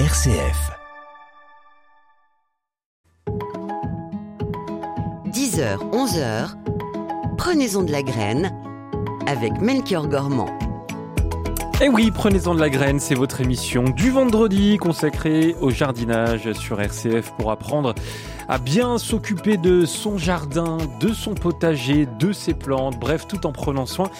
RCF. 10h, 11h, prenez-en de la graine avec Melchior Gormand. Et oui, prenez-en de la graine, c'est votre émission du vendredi consacrée au jardinage sur RCF pour apprendre à bien s'occuper de son jardin, de son potager, de ses plantes, bref, tout en prenant soin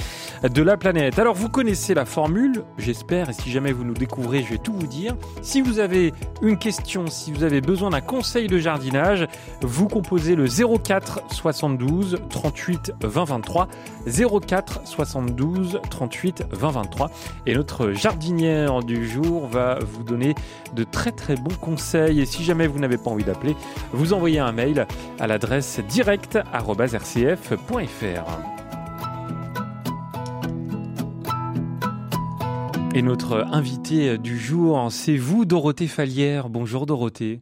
de la planète. Alors vous connaissez la formule, j'espère, et si jamais vous nous découvrez, je vais tout vous dire. Si vous avez une question, si vous avez besoin d'un conseil de jardinage, vous composez le 04 72 38 20 23, 04 72 38 20 23, et notre jardinière du jour va vous donner de très très bons conseils. Et si jamais vous n'avez pas envie d'appeler, vous envoyez un mail à l'adresse direct.rcf.fr. Et notre invité du jour, c'est vous, Dorothée Fallière. Bonjour Dorothée.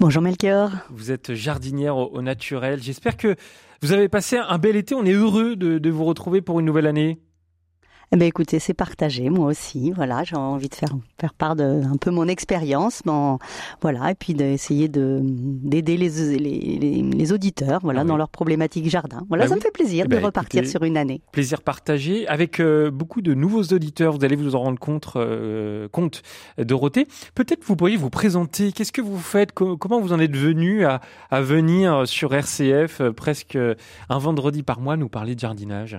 Bonjour Melchior. Vous êtes jardinière au, naturel. J'espère que vous avez passé un bel été. On est heureux de, de vous retrouver pour une nouvelle année. Eh ben écoutez, c'est partagé, moi aussi. Voilà, j'ai envie de faire faire part de un peu mon expérience, voilà, et puis d'essayer de d'aider les, les, les, auditeurs, voilà, ah dans leurs problématiques jardin. Voilà, bah ça me fait plaisir eh de ben, repartir sur une année. Plaisir partagé avec euh, beaucoup de nouveaux auditeurs. Vous allez vous en rendre compte, euh, compte, Dorothée. Peut-être vous pourriez vous présenter. Qu'est-ce que vous faites? Comment vous en êtes venu à, à venir sur RCF euh, presque un vendredi par mois nous parler de jardinage?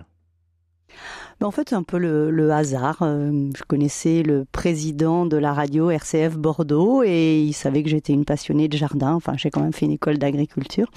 En fait, c'est un peu le, hasard. Euh, je connaissais le président de la radio RCF Bordeaux et il savait que j'étais une passionnée de jardin. Enfin, j'ai quand même fait une école d'agriculture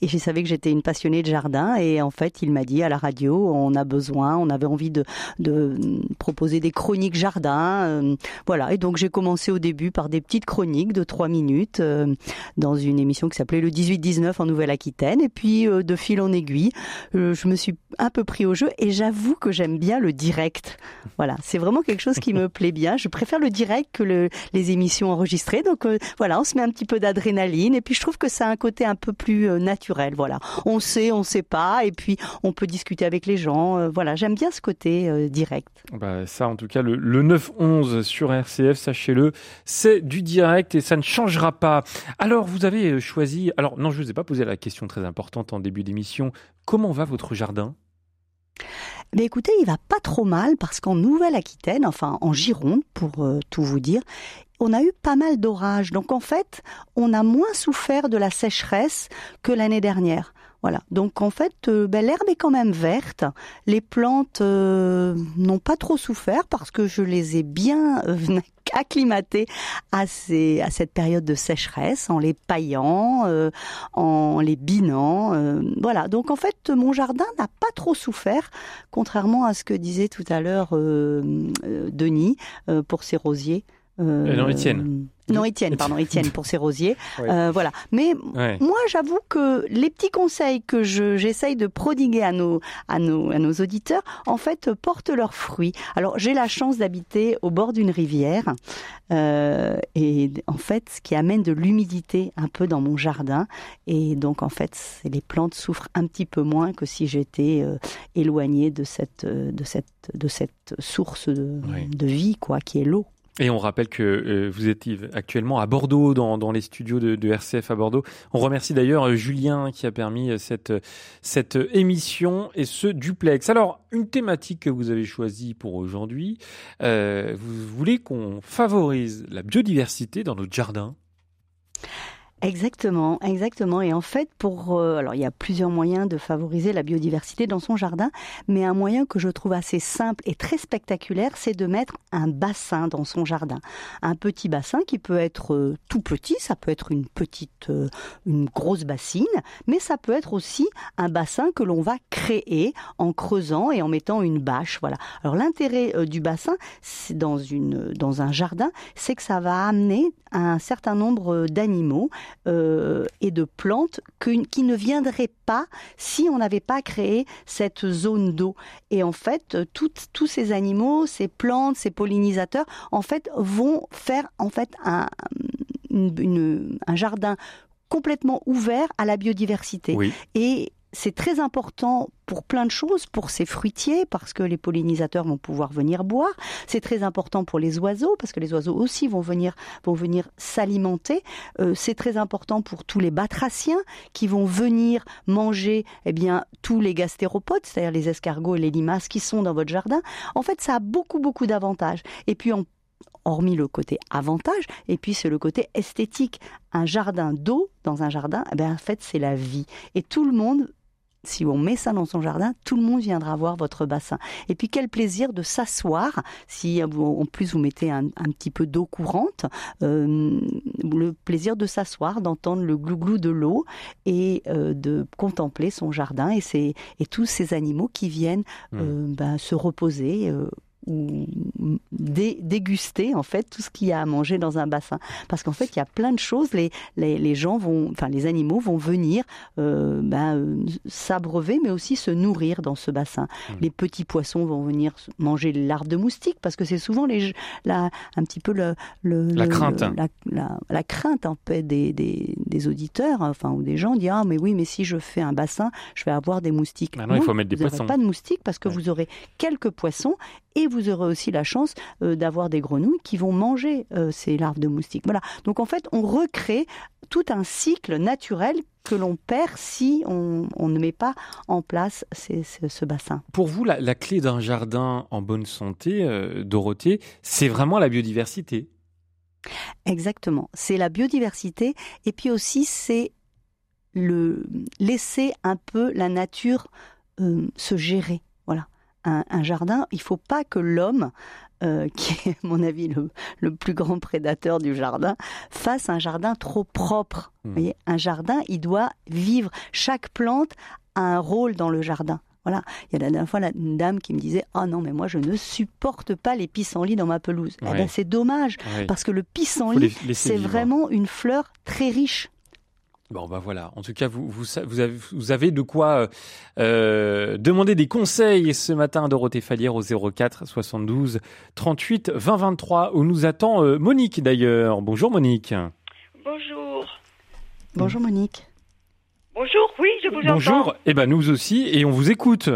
et il savait que j'étais une passionnée de jardin. Et en fait, il m'a dit à la radio, on a besoin, on avait envie de, de proposer des chroniques jardin. Euh, voilà. Et donc, j'ai commencé au début par des petites chroniques de trois minutes euh, dans une émission qui s'appelait le 18-19 en Nouvelle-Aquitaine. Et puis, de fil en aiguille, je me suis un peu pris au jeu et j'avoue que j'aime bien le direct. Voilà, c'est vraiment quelque chose qui me plaît bien. Je préfère le direct que le, les émissions enregistrées. Donc euh, voilà, on se met un petit peu d'adrénaline et puis je trouve que ça a un côté un peu plus euh, naturel. Voilà, on sait, on sait pas et puis on peut discuter avec les gens. Euh, voilà, j'aime bien ce côté direct. Bah, ça, en tout cas, le, le 9-11 sur RCF, sachez-le, c'est du direct et ça ne changera pas. Alors, vous avez choisi. Alors, non, je ne vous ai pas posé la question très importante en début d'émission. Comment va votre jardin? Mais écoutez, il va pas trop mal parce qu'en Nouvelle-Aquitaine, enfin en Gironde pour euh, tout vous dire, on a eu pas mal d'orages. Donc en fait, on a moins souffert de la sécheresse que l'année dernière. Voilà. Donc en fait, euh, ben, l'herbe est quand même verte. Les plantes euh, n'ont pas trop souffert parce que je les ai bien euh, acclimatées à, ces, à cette période de sécheresse en les paillant, en les binant. voilà. Donc en fait, mon jardin n'a pas trop souffert, contrairement à ce que disait tout à l'heure Denis pour ses rosiers. Non, Étienne. Non, Étienne, pardon, Étienne pour ses rosiers. Euh, voilà. Mais moi, j'avoue que les petits conseils que j'essaye de prodiguer à nos, à, nos, à nos auditeurs, en fait, portent leurs fruits. Alors, j'ai la chance d'habiter au bord d'une rivière. Euh, et en fait, ce qui amène de l'humidité un peu dans mon jardin. Et donc, en fait, les plantes souffrent un petit peu moins que si j'étais euh, éloignée de cette, de, cette, de cette source de, de vie, quoi, qui est l'eau. Et on rappelle que euh, vous êtes actuellement à Bordeaux, dans, les studios de, RCF à Bordeaux. On remercie d'ailleurs euh, Julien qui a permis euh, cette, cette émission et ce duplex. Alors, une thématique que vous avez choisie pour aujourd'hui, vous voulez qu'on favorise la biodiversité dans notre jardin? Exactement, exactement. Et en fait, pour euh, alors il y a plusieurs moyens de favoriser la biodiversité dans son jardin, mais un moyen que je trouve assez simple et très spectaculaire, c'est de mettre un bassin dans son jardin. Un petit bassin qui peut être euh, tout petit, ça peut être une petite, euh, une grosse bassine, mais ça peut être aussi un bassin que l'on va créer en creusant et en mettant une bâche. Voilà. Alors l'intérêt du bassin, dans une dans un jardin, c'est que ça va amener un certain nombre d'animaux euh, et de plantes qui ne viendraient pas si on n'avait pas créé cette zone d'eau. Et en fait, tous ces animaux, ces plantes, ces pollinisateurs, en fait, vont faire en fait un, un jardin complètement ouvert à la biodiversité. Et c'est très important pour plein de choses, pour ces fruitiers, parce que les pollinisateurs vont pouvoir venir boire. C'est très important pour les oiseaux, parce que les oiseaux aussi vont venir, vont venir s'alimenter. Euh, c'est très important pour tous les batraciens qui vont venir manger, eh bien, tous les gastéropodes, c'est-à-dire les escargots et les limaces qui sont dans votre jardin. En fait, ça a beaucoup, beaucoup d'avantages. Et puis, hormis le côté avantage, et puis c'est le côté esthétique. Un jardin d'eau dans un jardin, eh en fait, c'est la vie. Et tout le monde si on met ça dans son jardin, tout le monde viendra voir votre bassin. Et puis quel plaisir de s'asseoir, si en plus vous mettez un, petit peu d'eau courante, euh, le plaisir de s'asseoir, d'entendre le glouglou de l'eau et euh, de contempler son jardin et, et tous ces animaux qui viennent mmh. euh, ben, se reposer ou déguster en fait tout ce qu'il y a à manger dans un bassin. Parce qu'en fait il y a plein de choses. Les, les, gens vont enfin les animaux vont venir euh, ben, s'abreuver mais aussi se nourrir dans ce bassin. Mmh. les petits poissons vont venir manger les larves de moustiques parce que c'est souvent les la, un petit peu le, la crainte. la, la, crainte en fait des, des, des, auditeurs enfin ou des gens disent ah mais oui mais si je fais un bassin je vais avoir des moustiques. Bah non, il faut mettre des vous poissons. pas de moustiques parce que vous aurez quelques poissons et vous aurez aussi la chance euh, d'avoir des grenouilles qui vont manger euh, ces larves de moustiques. Voilà. Donc en fait, on recrée tout un cycle naturel que l'on perd si on, ne met pas en place ce bassin. Pour vous, la, clé d'un jardin en bonne santé, euh, Dorothée, c'est vraiment la biodiversité? Exactement, c'est la biodiversité et puis aussi c'est le laisser un peu la nature se gérer un, jardin, il faut pas que l'homme, euh, qui est à mon avis le, plus grand prédateur du jardin, fasse un jardin trop propre. Hmm. voyez un jardin, il doit vivre. Chaque plante a un rôle dans le jardin. Voilà. Il y a la dernière fois une dame qui me disait Oh non, mais moi je ne supporte pas les pissenlits dans ma pelouse. Eh ben, c'est dommage, parce que le pissenlit, c'est vraiment une fleur très riche. Bon, bah voilà. En tout cas, vous, vous, vous, avez, vous avez, de quoi euh, demander des conseils ce matin à Dorothée Fallière au 04 72 38 20 23 où nous attend euh, Monique d'ailleurs. Bonjour Monique. Bonjour. Bonjour Monique. Bonjour, oui, je vous entends. Bonjour, et eh ben nous aussi, et on vous écoute.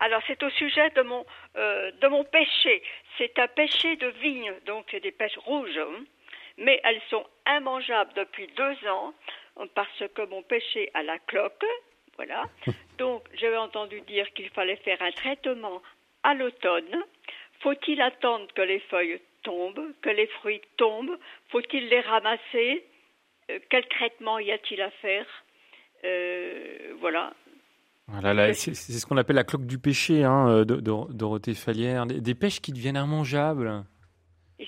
Alors c'est au sujet de mon, euh, de mon pêcher. C'est un pêcher de vigne, donc c'est des pêches rouges, hein. mais elles sont immangeables depuis deux ans parce que mon péché à la cloque, voilà. Donc, j'avais entendu dire qu'il fallait faire un traitement à l'automne. Faut-il attendre que les feuilles tombent, que les fruits tombent? Faut-il les ramasser? Euh, Quel traitement y a-t-il à faire? Euh, Voilà. Voilà, c'est ce qu'on appelle la cloque du péché, hein, euh, Dorothée Fallière. des pêches qui deviennent immangeables.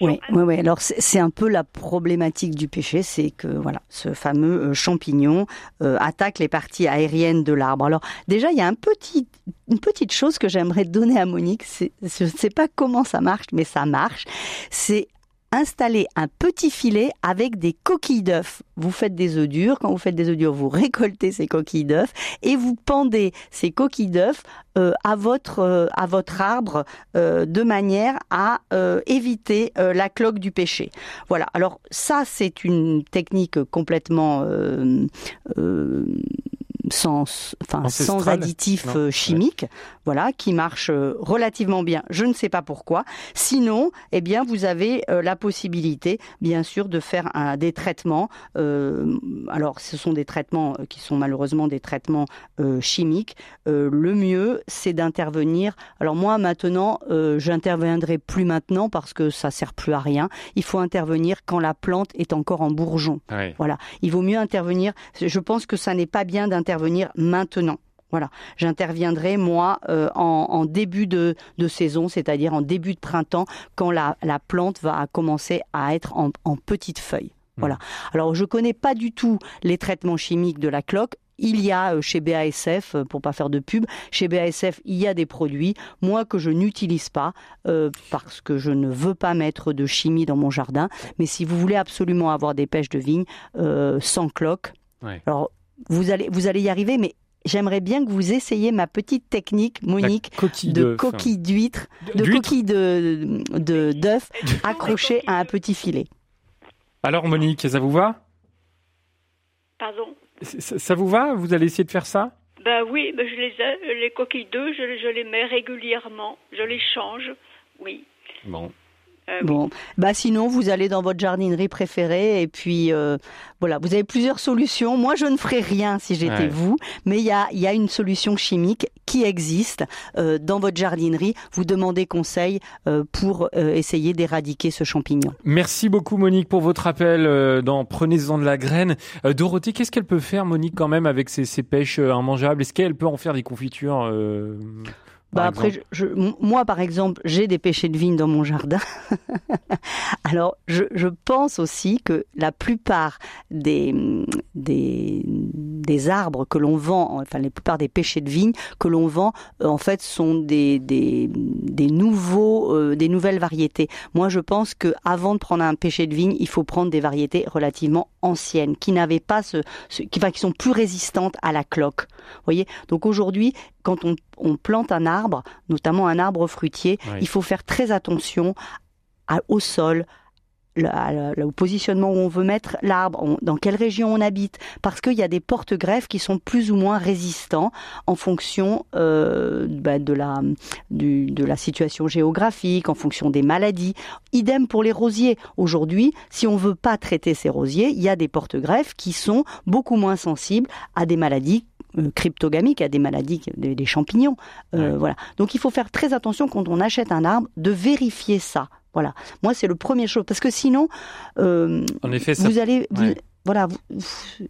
Oui, oui, oui. Alors c'est un peu la problématique du péché, c'est que voilà, ce fameux euh, champignon euh, attaque les parties aériennes de l'arbre. Alors déjà, il y a un petit, une petite chose que j'aimerais donner à Monique. Je ne sais pas comment ça marche, mais ça marche. C'est installer un petit filet avec des coquilles d'œufs. Vous faites des œufs durs. Quand vous faites des œufs durs, vous récoltez ces coquilles d'œufs et vous pendez ces coquilles d'œufs euh, à votre euh, à votre arbre euh, de manière à éviter la cloque du péché. Voilà. Alors ça, c'est une technique complètement sans, enfin, sans additifs euh, chimiques, voilà, qui marche euh, relativement bien. Je ne sais pas pourquoi. Sinon, eh bien, vous avez euh, la possibilité, bien sûr, de faire un, des traitements. alors, ce sont des traitements qui sont malheureusement des traitements chimiques. le mieux, c'est d'intervenir. Alors moi, maintenant, j'interviendrai plus maintenant parce que ça sert plus à rien. Il faut intervenir quand la plante est encore en bourgeon. Voilà. Il vaut mieux intervenir. Je pense que ça n'est pas bien d'intervenir venir maintenant. Voilà, j'interviendrai moi euh, en, début de, saison, c'est-à-dire en début de printemps, quand la, plante va commencer à être en, petites feuilles. Hmm. Voilà. Alors je connais pas du tout les traitements chimiques de la cloque. Il y a euh, chez BASF, euh, pour pas faire de pub, chez BASF, il y a des produits, moi que je n'utilise pas parce que je ne veux pas mettre de chimie dans mon jardin. Mais si vous voulez absolument avoir des pêches de vigne sans cloque, alors vous allez, vous allez y arriver, mais j'aimerais bien que vous essayiez ma petite technique, Monique, de coquille d'huître, de coquille de d'œuf accrochée à un petit filet. Alors Monique, ça vous va? Pardon? Ça, vous va? Vous allez essayer de faire ça? Ben oui, ben je les ai, les coquilles d'œufs, je, je les mets régulièrement, je les change, oui. Bon. Euh, Bon, bah sinon vous allez dans votre jardinerie préférée et puis euh, voilà, vous avez plusieurs solutions. Moi, je ne ferai rien si j'étais Ouais. vous, mais il y a, il y a une solution chimique qui existe euh, dans votre jardinerie. Vous demandez conseil euh, pour euh, essayer d'éradiquer ce champignon. Merci beaucoup Monique pour votre appel euh, dans Prenez-en de la graine. Euh, Dorothée, qu'est-ce qu'elle peut faire Monique quand même avec ses, ses pêches euh, immangeables? Est-ce qu'elle peut en faire des confitures euh, Bah après, je, je- moi par exemple, j'ai des pêchers de vigne dans mon jardin. Alors, je, je pense aussi que la plupart des, des, des arbres que l'on vend, enfin la plupart des pêchers de vigne que l'on vend, euh, en fait, sont des, des, des nouveaux, euh, des nouvelles variétés. Moi, je pense que avant de prendre un pêcher de vigne, il faut prendre des variétés relativement anciennes, qui n'avaient pas ce, ce qui, enfin, qui sont plus résistantes à la cloque. Vous voyez? Donc aujourd'hui, quand on, on plante un arbre, notamment un arbre fruitier, Oui. il faut faire très attention à- au sol, au positionnement où on veut mettre l'arbre, dans quelle région on habite, parce qu'il y a des porte-greffes qui sont plus ou moins résistants en fonction euh, bah, de, la, du- de la situation géographique, en fonction des maladies. Idem pour les rosiers. Aujourd'hui, si on veut pas traiter ces rosiers, il y a des porte-greffes qui sont beaucoup moins sensibles à des maladies euh, cryptogamiques, à des maladies, des, des champignons. Euh, Ouais. Voilà. Donc il faut faire très attention quand on achète un arbre de vérifier ça. Voilà. Moi, c'est le premier chose parce que sinon, euh, En effet, ça... vous allez, vous- ouais. voilà,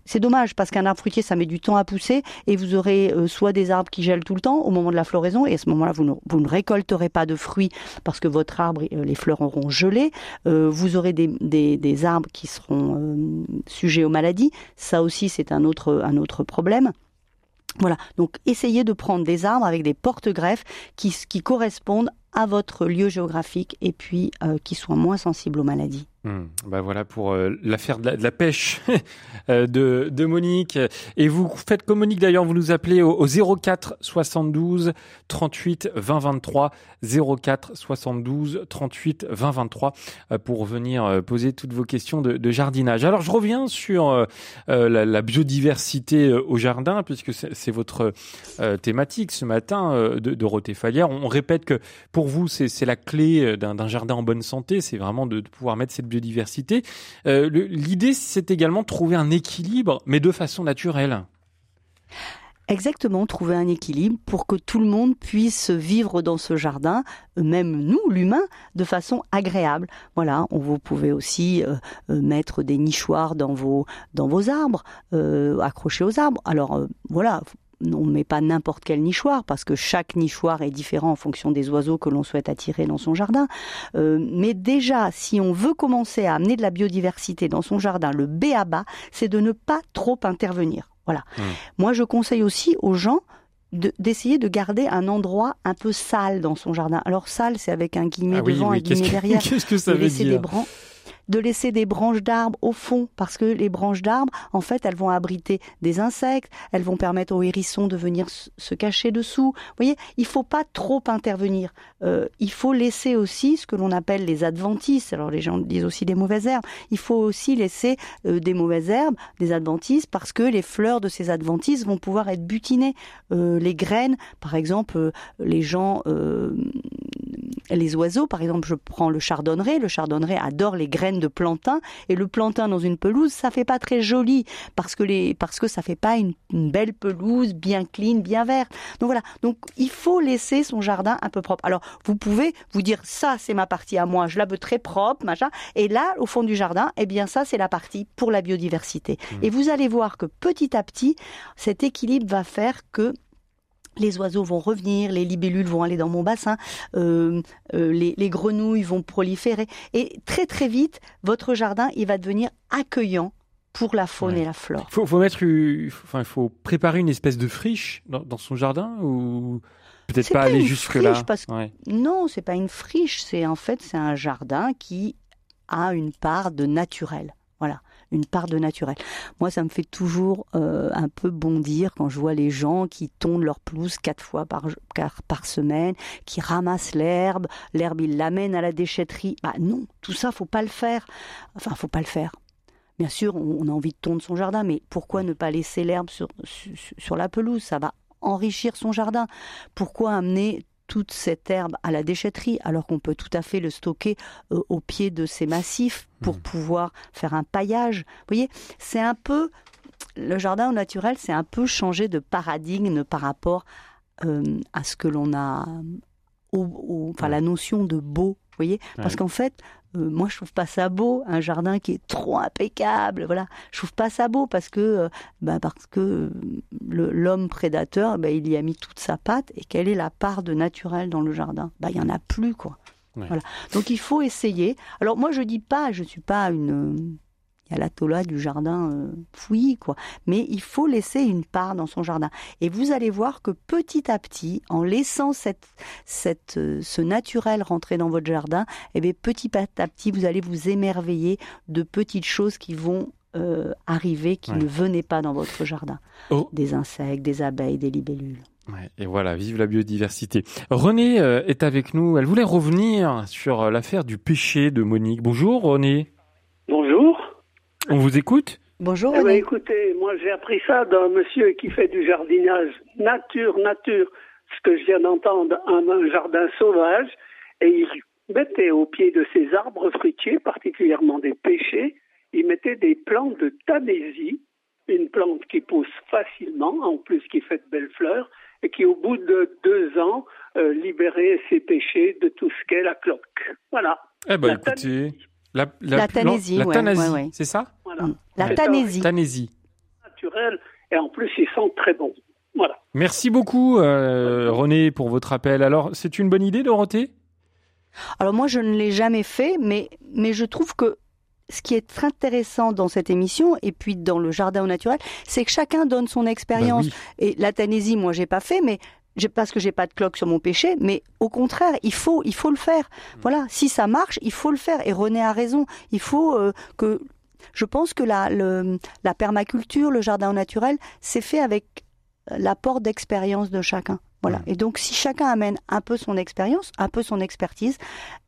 c'est dommage parce qu'un arbre fruitier, ça met du temps à pousser et vous aurez euh, soit des arbres qui gèlent tout le temps au moment de la floraison et à ce moment-là, vous ne, vous ne récolterez pas de fruits parce que votre arbre, les fleurs auront gelé. Euh, vous aurez des, des, des arbres qui seront sujets aux maladies. Ça aussi, c'est un autre, un autre problème. Voilà, donc essayez de prendre des arbres avec des porte-greffes qui, qui correspondent à votre lieu géographique et puis euh, qui soient moins sensibles aux maladies. Hmm, bah voilà pour euh, l'affaire de, la- pêche euh, de, de Monique. Et vous faites comme Monique d'ailleurs, vous nous appelez au, au 04 72 38 20 23 04 72 38 20 23 euh, pour venir euh, poser toutes vos questions de, jardinage. Alors je reviens sur la, biodiversité au jardin puisque c'est votre thématique ce matin de Dorothée Fallière. On, répète que pour vous c'est la clé d'un d'un jardin en bonne santé, c'est vraiment de, de pouvoir mettre cette biodiversité. Euh, L'idée, c'est également de trouver un équilibre, mais de façon naturelle. Exactement, trouver un équilibre pour que tout le monde puisse vivre dans ce jardin, même nous, l'humain, de façon agréable. Voilà, on, vous pouvez aussi euh, euh, mettre des nichoirs dans vos, dans vos arbres, accrochés aux arbres. Alors voilà, on ne met pas n'importe quel nichoir parce que chaque nichoir est différent en fonction des oiseaux que l'on souhaite attirer dans son jardin. Euh, mais déjà, si on veut commencer à amener de la biodiversité dans son jardin, le B à bas, c'est de ne pas trop intervenir. Voilà. Mmh. Moi, je conseille aussi aux gens de- d'essayer de, garder un endroit un peu sale dans son jardin. Alors sale, c'est avec un guillemet Ah oui, devant, oui, un guillemet que, derrière qu'est-ce que ça de veut laisser des dire branches de laisser des branches d'arbres au fond parce que les branches d'arbres en fait elles vont abriter des insectes elles vont permettre aux hérissons de venir se cacher dessous. Vous voyez il faut pas trop intervenir. Euh, il faut laisser aussi ce que l'on appelle les adventices. Alors les gens disent aussi des mauvaises herbes. Il faut aussi laisser euh, des mauvaises herbes des adventices parce que les fleurs de ces adventices vont pouvoir être butinées. Euh, les graines par exemple les gens les oiseaux, par exemple, je prends le chardonneret. Le chardonneret adore les graines de plantain et le plantain dans une pelouse, ça fait pas très joli parce que les parce que ça fait pas une, une belle pelouse bien clean, bien verte. Donc voilà. Donc il faut laisser son jardin un peu propre. Alors vous pouvez vous dire ça c'est ma partie à moi, je la veux très propre, machin. Et là au fond du jardin, eh bien ça c'est la partie pour la biodiversité. Et vous allez voir que petit à petit, cet équilibre va faire que les oiseaux vont revenir, les libellules vont aller dans mon bassin, euh, euh, les, les grenouilles vont proliférer. Et très très vite, votre jardin, il va devenir accueillant pour la faune Ouais. et la flore. faut, faut mettre, enfin, il faut préparer une espèce de friche dans, dans son jardin ou peut-être pas pas aller une jusque là. friche, parce que- Ouais. Non, c'est pas une friche, c'est en fait c'est un jardin qui a une part de naturel. Voilà, une part de naturel. Moi, ça me fait toujours euh, un peu bondir quand je vois les gens qui tondent leur pelouse quatre fois par, semaine, qui ramassent l'herbe, l'herbe ils l'amènent à la déchetterie. Bah non, tout ça, faut pas le faire. Enfin, faut pas le faire. Bien sûr, on a envie de tondre son jardin, mais pourquoi ne pas laisser l'herbe sur la pelouse? Ça va enrichir son jardin. Pourquoi amener toute cette herbe à la déchetterie alors qu'on peut tout à fait le stocker euh, au pied de ces massifs pour Mhm. pouvoir faire un paillage. Vous voyez, c'est un peu le jardin au naturel, c'est un peu changer de paradigme par rapport euh, à ce que l'on a, au, au- enfin Ouais. la notion de beau. Vous voyez, parce qu'en fait, euh, moi je trouve pas ça beau un jardin qui est trop impeccable. Voilà, je trouve pas ça beau parce que, euh, ben, parce que euh, l'homme prédateur, ben, il y a mis toute sa patte. Et quelle est la part de naturel dans le jardin? Ben, il y en a plus quoi. Ouais. Voilà. Donc il faut essayer. Alors moi je dis pas, je suis pas une il y a l'atola du jardin euh, fouillis, quoi. Mais il faut laisser une part dans son jardin. Et vous allez voir que petit à petit, en laissant cette, cette, euh, ce naturel rentrer dans votre jardin, eh bien, petit à petit, vous allez vous émerveiller de petites choses qui vont euh, arriver, qui Ouais. ne venaient pas dans votre jardin. Oh. Des insectes, des abeilles, des libellules. Ouais, et voilà, vive la biodiversité. Renée euh, est avec nous. Elle voulait revenir sur l'affaire du péché de Monique. Bonjour Renée. Bonjour. On vous écoute Bonjour Eh ben, écoutez, moi j'ai appris ça d'un monsieur qui fait du jardinage nature, nature, ce que je viens d'entendre, un, un jardin sauvage, et il mettait au pied de ses arbres fruitiers, particulièrement des pêchers, il mettait des plantes de tanésie, une plante qui pousse facilement, en plus qui fait de belles fleurs, et qui au bout de deux ans euh, libérait ses pêchers de tout ce qu'est la cloque. Voilà. Eh ben La écoutez, la, La tanésie, la ouais, thanasie, ouais, ouais. c'est ça voilà. Mm. La tanésie. Tanésie. naturel et en plus ils sont très bons. Voilà. Merci beaucoup euh, Renée pour votre appel. Alors, c'est une bonne idée Dorothée? Alors moi, je ne l'ai jamais fait, mais, mais je trouve que ce qui est très intéressant dans cette émission et puis dans le jardin au naturel, c'est que chacun donne son expérience. Bah Et la Thanésie, moi, j'ai pas fait, mais parce que j'ai pas de cloque sur mon péché, mais au contraire, il faut, il faut le faire. Mm. Voilà, si ça marche, il faut le faire. Et René a raison. Il faut euh, que, je pense que la, le- la permaculture, le jardin naturel, c'est fait avec l'apport d'expérience de chacun. Voilà. Mm. Et donc, si chacun amène un peu son expérience, un peu son expertise,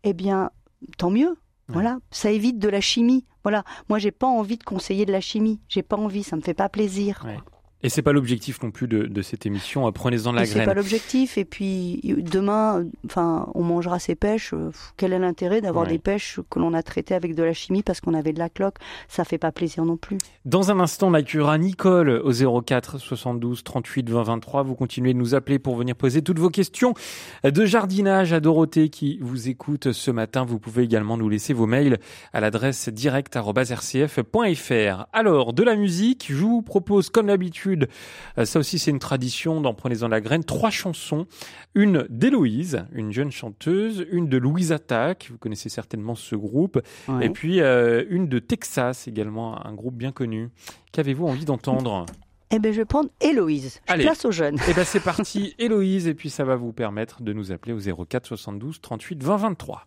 eh bien, tant mieux. Voilà, ça évite de la chimie. Voilà, moi j'ai pas envie de conseiller de la chimie. J'ai pas envie, ça me fait pas plaisir. Ouais. Et c'est pas l'objectif non plus de, de cette émission. Prenez-en de la Et c'est pas graine. l'objectif. Et puis demain, enfin, on mangera ses pèches. euh, Quel est l'intérêt d'avoir Ouais. des pêches que l'on a traitées avec de la chimie parce qu'on avait de la cloque? Ça fait pas plaisir non plus. Dans un instant, on accueillera Nicole au 04 72 38 20 23. Vous continuez de nous appeler pour venir poser toutes vos questions de jardinage à Dorothée qui vous écoute ce matin. Vous pouvez également nous laisser vos mails à l'adresse direct.rcf.fr. Alors, de la musique, je vous propose comme d'habitude, euh, ça aussi c'est une tradition dans Prenez-en la graine, trois chansons. Une d'Héloïse, une jeune chanteuse, une de Louise Attaque, vous connaissez certainement ce groupe, Ouais. et puis euh, une de Texas également, un groupe bien connu. Qu'avez-vous envie d'entendre? Eh ben, je vais prendre Héloïse. Je Allez. place aux jeunes. Eh ben c'est parti, Héloïse, et puis ça va vous permettre de nous appeler au 04 72 38 20 23.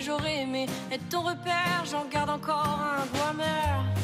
J'aurais aimé être ton repère, j'en garde encore un goût amer.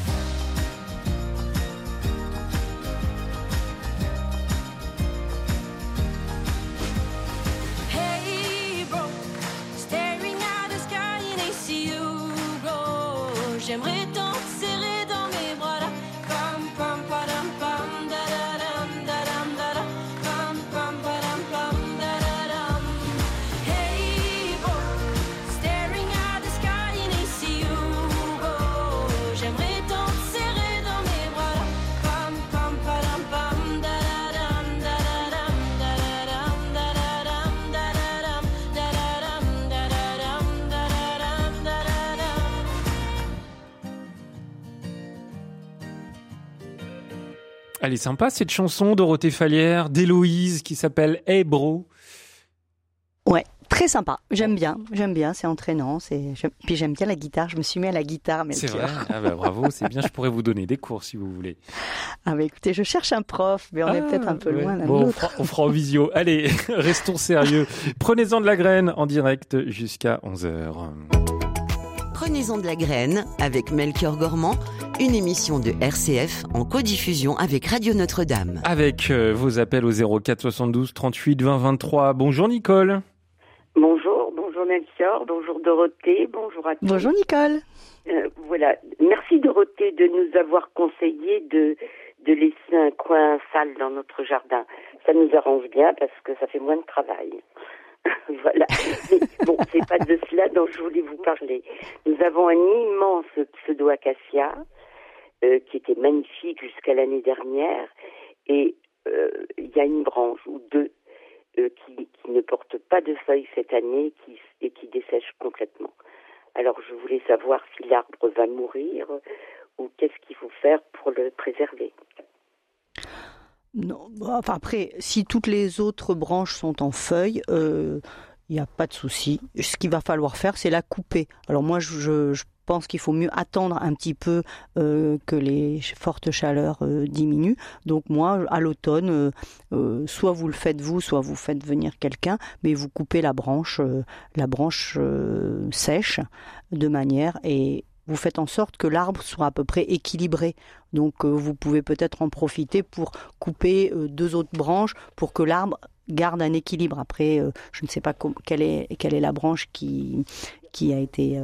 Elle est sympa cette chanson, Dorothée Falière, d'Héloïse, qui s'appelle Hey Bro. Ouais, très sympa. J'aime bien, j'aime bien, c'est entraînant. C'est... Puis j'aime bien la guitare, je me suis mis à la guitare. C'est Melchior. vrai Ah bah bravo, c'est bien, je pourrais vous donner des cours si vous voulez. Ah, mais écoutez, je cherche un prof, mais on est Ah, peut-être un peu ouais. loin l'un Bon, on l'autre. fera, on fera en visio. Allez, restons sérieux. Prenez-en de la graine en direct jusqu'à 11h. Prenez-en de la graine avec Melchior Gormand, une émission de RCF en codiffusion avec Radio Notre-Dame. Avec euh, vos appels au 04 72 38 20 23. Bonjour Nicole. Bonjour, bonjour Melchior, bonjour Dorothée, bonjour à tous. Bonjour Nicole. Euh, voilà, merci Dorothée de nous avoir conseillé de, de laisser un coin sale dans notre jardin. Ça nous arrange bien parce que ça fait moins de travail. voilà. Mais bon, c'est pas de cela dont je voulais vous parler. Nous avons un immense pseudo-acacia euh, qui était magnifique jusqu'à l'année dernière et euh, il y a une branche ou deux euh, qui, ne portent pas de feuilles cette année et qui dessèchent complètement. Alors je voulais savoir si l'arbre va mourir ou qu'est-ce qu'il faut faire pour le préserver. Non, bah, enfin après, si toutes les autres branches sont en feuilles, euh, il n'y a pas de souci. Ce qu'il va falloir faire, c'est la couper. Alors moi, je, pense qu'il faut mieux attendre un petit peu euh, que les fortes chaleurs euh, diminuent. Donc moi, à l'automne, euh, euh, soit vous le faites vous, soit vous faites venir quelqu'un, mais vous coupez la branche, euh, la branche euh, sèche, de manière et vous faites en sorte que l'arbre soit à peu près équilibré. Donc euh, vous pouvez peut-être en profiter pour couper euh, deux autres branches pour que l'arbre garde un équilibre. Après, euh, je ne sais pas quelle est quelle est la branche qui qui a été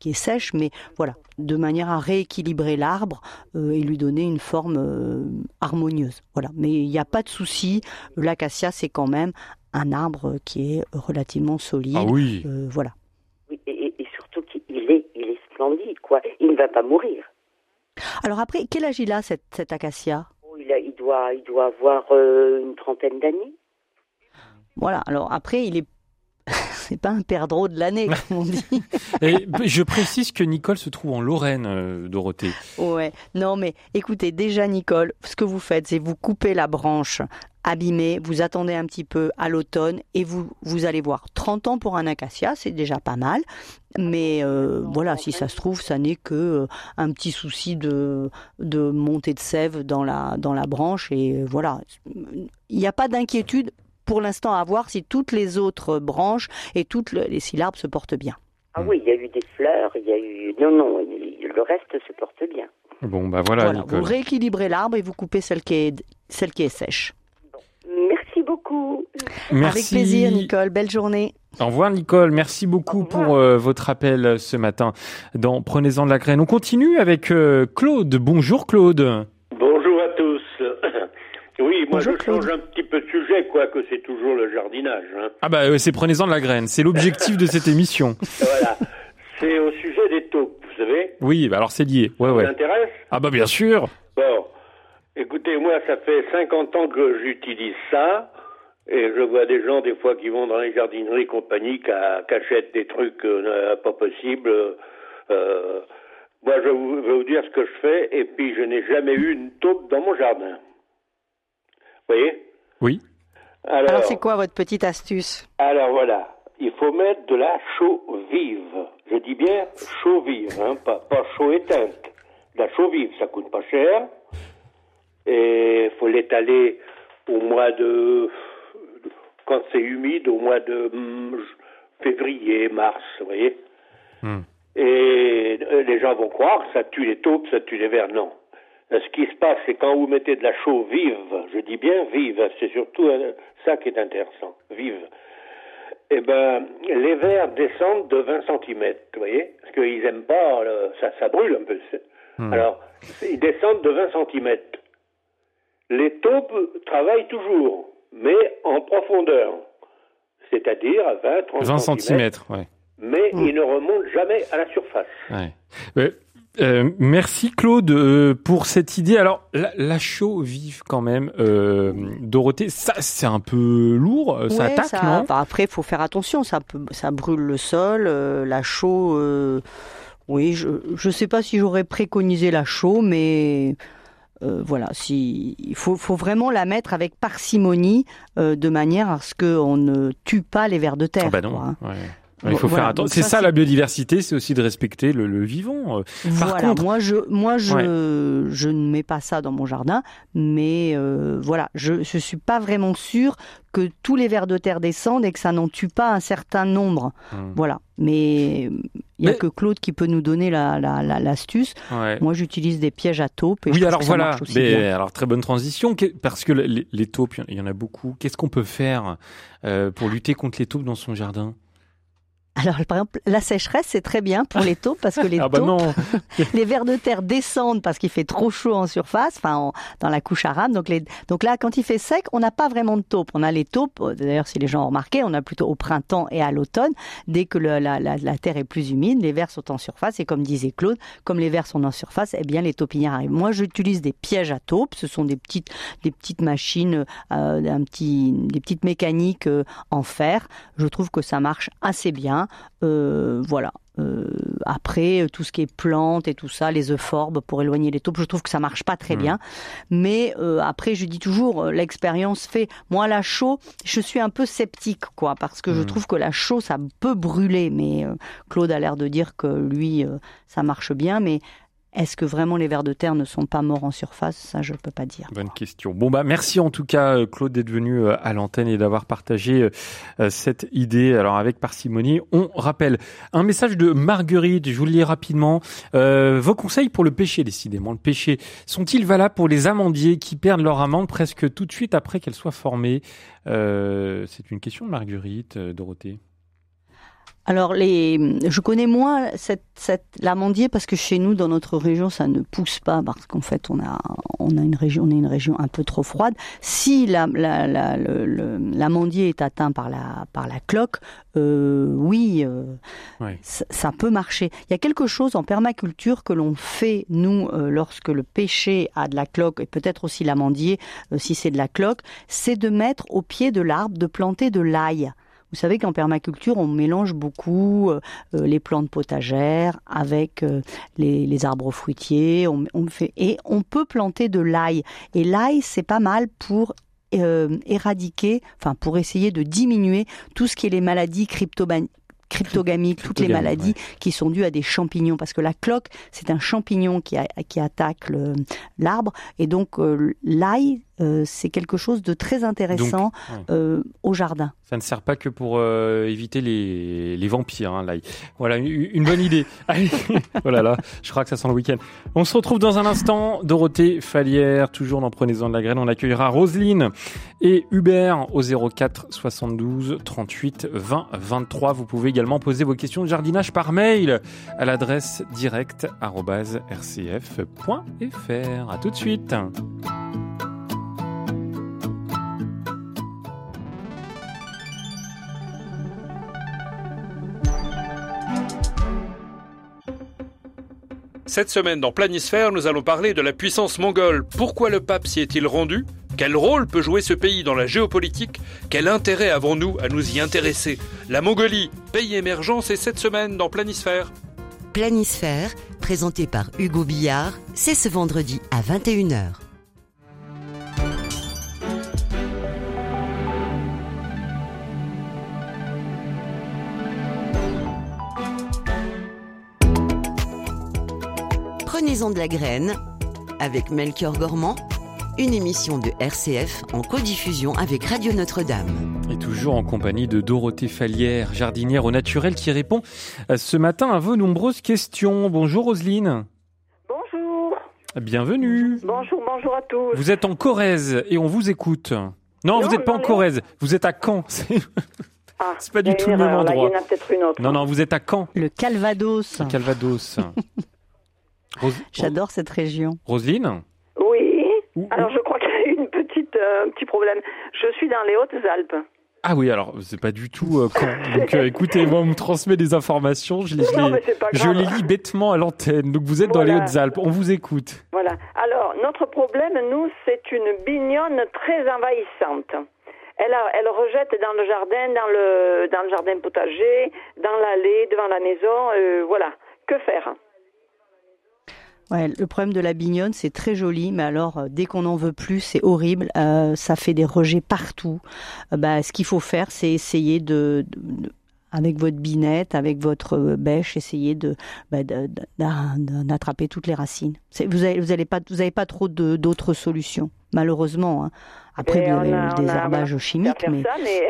qui est sèche, mais voilà, de manière à rééquilibrer l'arbre euh, et lui donner une forme euh, harmonieuse. Voilà, mais il n'y a pas de souci. L'acacia, c'est quand même un arbre qui est relativement solide. Ah oui. Euh, voilà. Oui, et, et- et surtout qu'il est, il est splendide, quoi. Il ne va pas mourir. Alors après, quel âge il a cet, cet acacia? Oh, Il, a- il doit, il doit avoir euh, une trentaine d'années. Voilà. Alors après, il est c'est pas un perdreau de l'année, comme on dit. Et je précise que Nicole se trouve en Lorraine, euh, Dorothée. Ouais. Non, mais écoutez, déjà, Nicole, ce que vous faites, c'est vous coupez la branche abîmée, vous attendez un petit peu à l'automne et vous, vous allez voir. 30 ans pour un acacia, c'est déjà pas mal. Mais euh, voilà, si ça se trouve, ça n'est que euh, un petit souci de, de montée de sève dans la, dans la branche. Et euh, voilà, il n'y a pas d'inquiétude pour l'instant à voir si toutes les autres branches et toutes le- et si l'arbre se porte bien. Ah oui, il y a eu des fleurs, il y a eu... Non, non, le reste se porte bien. Bon, bah voilà, Voilà, vous rééquilibrez l'arbre et vous coupez celle qui est, celle qui est sèche. Merci beaucoup. Merci. Avec plaisir, Nicole. Belle journée. Au revoir, Nicole. Merci beaucoup pour euh, votre appel euh, ce matin dans Prenez-en de la graine. On continue avec euh, Claude. Bonjour, Claude. Bonjour à tous. Oui, moi Bonjour, je change un petit peu de sujet, quoique c'est toujours le jardinage. Hein. Ah bah, euh, c'est Prenez-en de la graine. C'est l'objectif de cette émission. Voilà. C'est au sujet des taupes, vous savez. Oui, bah alors c'est lié. Ouais, Ça vous ouais. intéresse? Ah bah bien sûr. Bon. Écoutez, moi, ça fait 50 ans que j'utilise ça. Et je vois des gens, des fois, qui vont dans les jardineries, compagnie, qui achètent des trucs euh, pas possibles. Euh, moi, je vais vous dire ce que je fais, et puis je n'ai jamais eu une taupe dans mon jardin. Vous voyez? Oui. Alors, Alors, c'est quoi votre petite astuce? alors voilà, il faut mettre de la chaux vive. Je dis bien chaux vive, hein, pas, pas chaux éteinte. De la chaux vive, ça coûte pas cher. Et il faut l'étaler au mois de... Quand c'est humide, au mois de hum, février, mars, vous voyez Hmm. Et euh, les gens vont croire que ça tue les taupes, ça tue les vers. Non. Euh, Ce qui se passe, c'est quand vous mettez de la chaux vive, je dis bien vive, c'est surtout euh, ça qui est intéressant, vive. Eh ben, les vers descendent de 20 cm, vous voyez, parce qu'ils aiment pas, ça, ça brûle un peu. Hmm. Alors, ils descendent de 20 cm. Les taupes travaillent toujours, mais en profondeur, c'est-à-dire à 20, 30 20 cm, ouais. mais ils ne remontent jamais à la surface. ouais. Euh, euh, merci Claude euh, pour cette idée. Alors la, la chaux vive quand même, euh, Dorothée, ça c'est un peu lourd, ça Ouais, attaque ça- non? enfin, Après, il faut faire attention. Ça, peut, ça brûle le sol, euh, la chaux. euh, oui, je ne sais pas si j'aurais préconisé la chaux, mais euh, voilà, si il faut, faut vraiment la mettre avec parcimonie, euh, de manière à ce qu'on ne tue pas les vers de terre. Ah bah non. quoi, hein. ouais. Il faut Voilà, faire attention. C'est ça, la biodiversité, c'est aussi de respecter le, le vivant. Euh, Par Voilà, contre, moi je moi je je ne mets pas ça dans mon jardin, mais euh, voilà, je je suis pas vraiment sûre que tous les vers de terre descendent et que ça n'en tue pas un certain nombre. Hmm. Voilà, mais il y a Mais- que Claude qui peut nous donner la la- la- l'astuce. ouais. Moi j'utilise des pièges à taupes et Oui, alors que ça voilà. aussi Mais bien. alors très bonne transition parce que les, les taupes, il y en a beaucoup. Qu'est-ce qu'on peut faire euh, pour lutter contre les taupes dans son jardin? Alors par exemple, la sécheresse c'est très bien pour les taupes parce que les Ah bah taupes non. les vers de terre descendent parce qu'il fait trop chaud en surface, enfin en- dans la couche à rame. Donc, les, donc là, quand il fait sec, on n'a pas vraiment de taupes. On a les taupes, euh, d'ailleurs si les gens ont remarqué, on a plutôt au printemps et à l'automne. Dès que le- la, la- la terre est plus humide, les vers sont en surface. Et comme disait Claude, comme les vers sont en surface, eh bien les taupinières arrivent. Moi, j'utilise des pièges à taupes. Ce sont des petites, des petites machines, euh, un petit, des petites mécaniques euh, en fer. Je trouve que ça marche assez bien. Euh, voilà. Euh, après, euh, tout ce qui est plantes et tout ça, les euphorbes pour éloigner les taupes, je trouve que ça marche pas très Mhm. bien. Mais euh, après, je dis toujours, l'expérience fait. Moi, la chaux, je suis un peu sceptique, quoi, parce que je Mhm. trouve que la chaux, ça peut brûler. Mais Claude a l'air de dire que lui, ça marche bien. Mais est-ce que vraiment les vers de terre ne sont pas morts en surface? Ça, je peux pas dire. Bonne question. Bon bah merci en tout cas euh, Claude d'être venu euh, à l'antenne et d'avoir partagé euh, cette idée. Alors avec parcimonie, on rappelle un message de Marguerite. Je vous le lis rapidement. Vos conseils pour le pêcher, décidément, le pêcher sont-ils valables pour les amandiers qui perdent leur amande presque tout de suite après qu'elle soit formée C'est une question de Marguerite, Dorothée. Alors, les, je connais moins cette, cette, l'amandier parce que chez nous, dans notre région, ça ne pousse pas parce qu'en fait, on a, on a une région, on est une région un peu trop froide. Si la, la, l'amandier est atteint par la, par la cloque, euh, oui, euh, ça, ça peut marcher. Il y a quelque chose en permaculture que l'on fait, nous, euh, lorsque le pêcher a de la cloque, et peut-être aussi l'amandier, si c'est de la cloque, c'est de mettre au pied de l'arbre, de planter de l'ail. Vous savez qu'en permaculture, on mélange beaucoup euh, euh, les plantes potagères avec euh, les, les arbres fruitiers. On, on fait, et on peut planter de l'ail. Et l'ail, c'est pas mal pour euh, éradiquer, enfin pour essayer de diminuer tout ce qui est les maladies cryptoban- cryptogamiques, toutes les maladies qui sont dues à des champignons. Parce que la cloque, c'est un champignon qui, a- qui attaque l'arbre. Et donc euh, l'ail, euh, c'est quelque chose de très intéressant euh, au jardin. Ça ne sert pas que pour euh, éviter les, les vampires, hein, l'ail. Voilà, une, une bonne idée. Allez, voilà, là, je crois que ça sent le week-end. On se retrouve dans un instant. Dorothée Falière, toujours dans Prenez-en de la graine. On accueillera Roselyne et Hubert au 04 72 38 20 23. Vous pouvez également poser vos questions de jardinage par mail à l'adresse direct@rcf.fr. À tout de suite. Cette semaine dans Planisphère, nous allons parler de la puissance mongole. Pourquoi le pape s'y est-il rendu? Quel rôle peut jouer ce pays dans la géopolitique? Quel intérêt avons-nous à nous y intéresser? La Mongolie, pays émergent, c'est cette semaine dans Planisphère. Planisphère, présenté par Hugo Billard, c'est ce vendredi à 21h. De la graine avec Melchior Gormand, une émission de RCF en codiffusion avec Radio Notre-Dame. Et toujours en compagnie de Dorothée Falière, jardinière au naturel, qui répond ce matin à vos nombreuses questions. Bonjour Roselyne. Bonjour. Bienvenue. Bonjour, bonjour à tous. Vous êtes en Corrèze et on vous écoute. Non, vous n'êtes pas en. Corrèze, vous êtes à Caen. C'est- Ah, c'est pas du tout le même là, endroit. Il y en a peut-être une autre. Non, non, vous êtes à Caen, Le Calvados. au Calvados. Rose- J'adore cette région. Roselyne Oui. Alors, je crois qu'il y a eu une petite, euh, un petit problème. Je suis dans les Hautes-Alpes. Ah oui, alors, c'est pas du tout euh. Donc euh, écoutez, moi, on me transmet des informations, je les, je Non, les- je lis bêtement à l'antenne. Donc vous êtes dans les. Hautes-Alpes, on vous écoute. Voilà. Alors, notre problème, nous, c'est une bignonne très envahissante. Elle, a- elle rejette dans le jardin, dans le, dans le jardin potager, dans l'allée, devant la maison. euh, voilà. Que faire? Ouais, le problème de la bignonne, c'est très joli, mais alors euh, dès qu'on en veut plus, c'est horrible. Euh, ça fait des rejets partout. Euh, bah, ce qu'il faut faire, c'est essayer de, de- de- avec votre binette, avec votre euh, bêche, essayer de bah, d'attraper toutes les racines. Vous avez, vous avez pas, vous avez pas trop d'autres solutions, malheureusement. hein. Après, Et vous avez a- le on a- désherbage voilà, chimique, faire mais ça, mais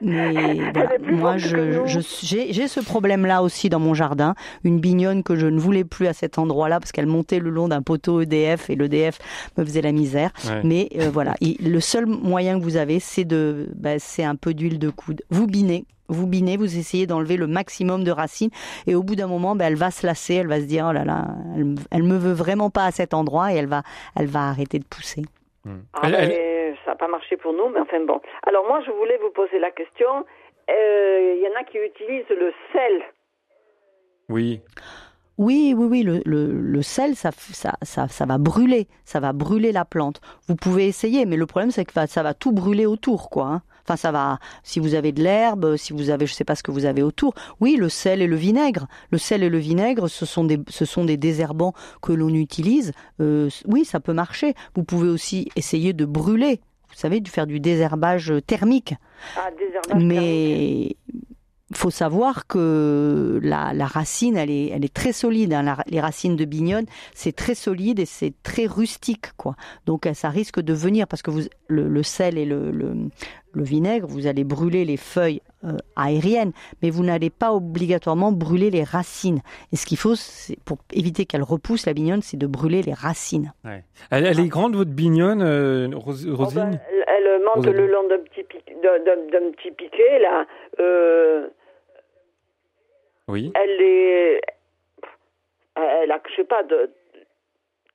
mais voilà, moi, je, je- j'ai j'ai ce problème-là aussi dans mon jardin. Une bignonne que je ne voulais plus à cet endroit-là parce qu'elle montait le long d'un poteau EDF et l'EDF me faisait la misère. Ouais. Mais euh, voilà, il- le seul moyen que vous avez, c'est de, bah, c'est un peu d'huile de coude. Vous binez. Vous binez, vous essayez d'enlever le maximum de racines et au bout d'un moment, bah, elle va se lasser, elle va se dire oh là là, elle, elle me veut vraiment pas à cet endroit et elle va, elle va arrêter de pousser. Ah Elle- ben, elle- ça n'a pas marché pour nous, mais enfin bon. Alors moi, je voulais vous poser la question. Euh, Il y en a qui utilisent le sel. Oui. Oui, oui, oui, le, le, le sel, ça, ça, ça, ça va brûler, ça va brûler la plante. Vous pouvez essayer, mais le problème, c'est que ça va tout brûler autour, quoi. hein. Enfin, ça va, si vous avez de l'herbe, si vous avez, je sais pas ce que vous avez autour. Oui, le sel et le vinaigre. Le sel et le vinaigre, ce sont des, ce sont des désherbants que l'on utilise. Euh, oui, ça peut marcher. Vous pouvez aussi essayer de brûler. Vous savez, de faire du désherbage thermique. Ah, désherbage thermique. Mais faut savoir que la, la racine, elle est, elle est très solide. hein. La- les racines de bignonne, c'est très solide et c'est très rustique, quoi. Donc euh, ça risque de venir parce que vous, le, le sel et le, le, le vinaigre, vous allez brûler les feuilles euh, aériennes, mais vous n'allez pas obligatoirement brûler les racines. Et ce qu'il faut, c'est pour éviter qu'elle repousse la bignonne, c'est de brûler les racines. Ouais. Elle, elle est grande, votre bignonne, euh, Ros- Oh, ben, elle, elle monte le long d'un petit, pic- d'un- d'un- d'un petit piquet, là. Euh, Oui. elle est. Elle a, je sais pas, de.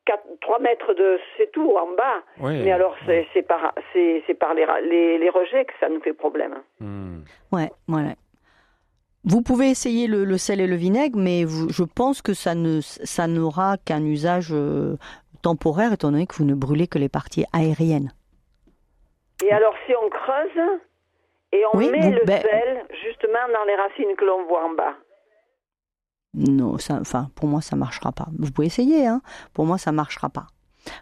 4, 3 mètres de. C'est tout, en bas. Ouais. Mais alors, c'est c'est par, c'est c'est par les, les, les rejets que ça nous fait problème. Hmm. Ouais, voilà. Vous pouvez essayer le, le sel et le vinaigre, mais vous- je pense que ça ne ça n'aura qu'un usage euh, temporaire, étant donné que vous ne brûlez que les parties aériennes. Et alors, si on creuse et on Oui, met vous- le ben- sel justement dans les racines que l'on voit en bas. Non, ça, enfin, pour moi, ça marchera pas. Vous pouvez essayer, hein. Pour moi, ça marchera pas.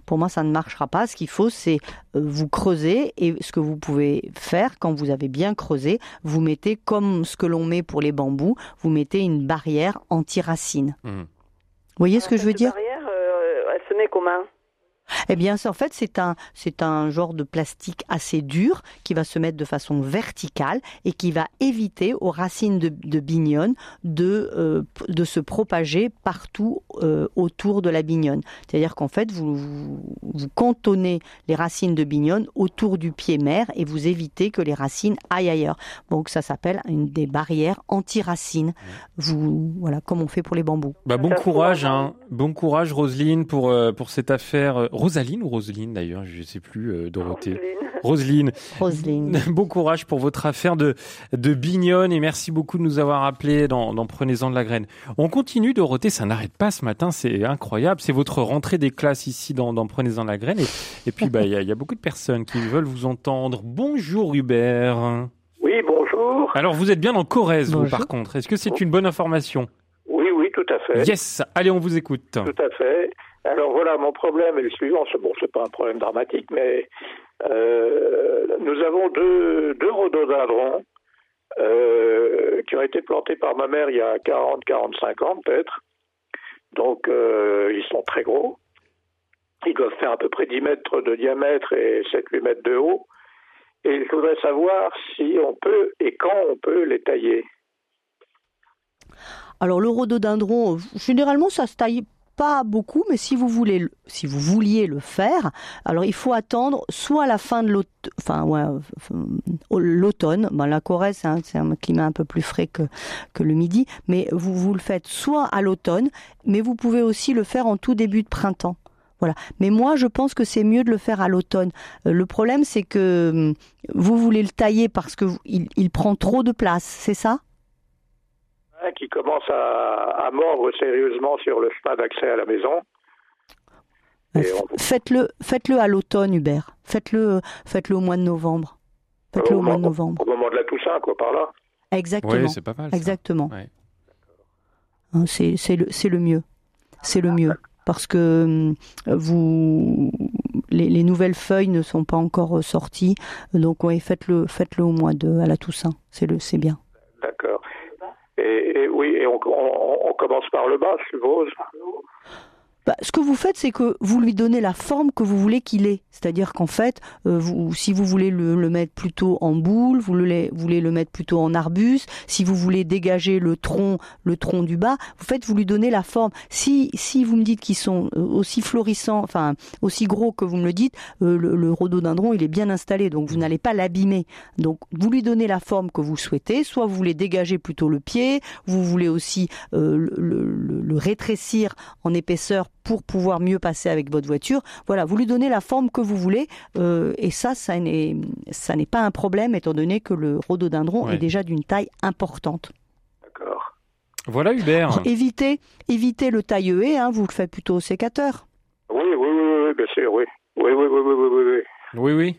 Pour moi, ça ne marchera pas. Ce qu'il faut, c'est euh, vous creuser et ce que vous pouvez faire quand vous avez bien creusé, vous mettez comme ce que l'on met pour les bambous, vous mettez une barrière anti-racine. Hmm. Vous voyez ce que je veux dire? barrière, euh, elle se met comment? Eh bien, c'est- en fait, c'est un, c'est un genre de plastique assez dur qui va se mettre de façon verticale et qui va éviter aux racines de, de bignonne de, euh, de se propager partout euh, autour de la bignonne. C'est-à-dire qu'en fait, vous, vous, vous cantonnez les racines de bignonne autour du pied mère et vous évitez que les racines aillent ailleurs. Donc, ça s'appelle une des barrières anti-racines. Vous, voilà, comme on fait pour les bambous. Bah, bon courage, trouve, hein. bon courage, Roselyne, pour euh, pour cette affaire. Rosaline ou Roselyne d'ailleurs, je sais plus, euh, Dorothée. Roselyne. Roselyne. Bon courage pour votre affaire de de bignonne et merci beaucoup de nous avoir appelés dans, dans Prenez-en de la graine. On continue, Dorothée, ça n'arrête pas ce matin, c'est incroyable. C'est votre rentrée des classes ici dans, dans Prenez-en de la graine et, et puis bah il y, a- y a beaucoup de personnes qui veulent vous entendre. Bonjour Hubert. Oui, bonjour. Alors vous êtes bien en Corrèze, vous Bonjour. par contre. Est-ce que c'est une bonne information? Oui, oui, tout à fait. Yes. Allez, on vous écoute. Tout à fait. Alors voilà, mon problème est le suivant. Bon, c'est pas un problème dramatique, mais euh, nous avons deux, deux rhododendrons euh, qui ont été plantés par ma mère il y a 40, 45 ans peut-être. Donc, euh, ils sont très gros. Ils doivent faire à peu près 10 mètres de diamètre et 7-8 mètres de haut. Et je voudrais savoir si on peut et quand on peut les tailler. Alors le rhododendron, généralement ça se taille pas beaucoup, mais si vous voulez, le- si vous vouliez le faire, alors il faut attendre soit la fin de l'automne, enfin ouais, euh, l'automne. Ben, la Corrèze, hein, c'est un climat un peu plus frais que le midi, mais vous vous le faites soit à l'automne, mais vous pouvez aussi le faire en tout début de printemps. Voilà. Mais moi, je pense que c'est mieux de le faire à l'automne. Euh, le problème, c'est que hum, vous voulez le tailler parce que vous- il, prend trop de place, c'est ça? Qui commence à, à mordre sérieusement sur le chemin d'accès à la maison. On- Faites-le, faites-le à l'automne, Hubert. Faites-le, faites-le au mois de novembre. Faites-le au mois de novembre. Au moment de la Toussaint, quoi, par là. Exactement. Ouais, c'est pas mal. ça. Exactement. Ouais. Hein, C'est, c'est le, c'est le mieux. c'est le mieux parce que hum, vous les, les nouvelles feuilles ne sont pas encore euh, sorties, donc ouais, faites-le faites-le au mois de à la Toussaint, c'est le c'est bien. D'accord. Et, et oui, et on, on- on commence par le bas, je suppose. Bah, ce que vous faites, c'est que vous lui donnez la forme que vous voulez qu'il ait. C'est-à-dire qu'en fait, euh, vous, si vous voulez le, le mettre plutôt en boule, vous le, vous voulez le mettre plutôt en arbuste. Si vous voulez dégager le tronc, le tronc du bas, vous faites, vous lui donnez la forme. Si, si vous me dites qu'ils sont euh, aussi florissants, enfin aussi gros que vous me le dites, euh, le, le rhododendron, il est bien installé, donc vous n'allez pas l'abîmer. Donc vous lui donnez la forme que vous souhaitez. Soit vous voulez dégager plutôt le pied, vous voulez aussi euh, le, le- le rétrécir en épaisseur pour pouvoir mieux passer avec votre voiture. Voilà, vous lui donnez la forme que vous voulez, euh, et ça, ça n'est, ça n'est pas un problème étant donné que le rhododendron Ouais. est déjà d'une taille importante. Voilà Hubert. Évitez, évitez le taille-haie, hein, vous le faites plutôt au sécateur. Oui, oui, oui, oui, oui, bien sûr, oui. Oui, oui, oui, oui, oui, oui, oui. Oui, oui.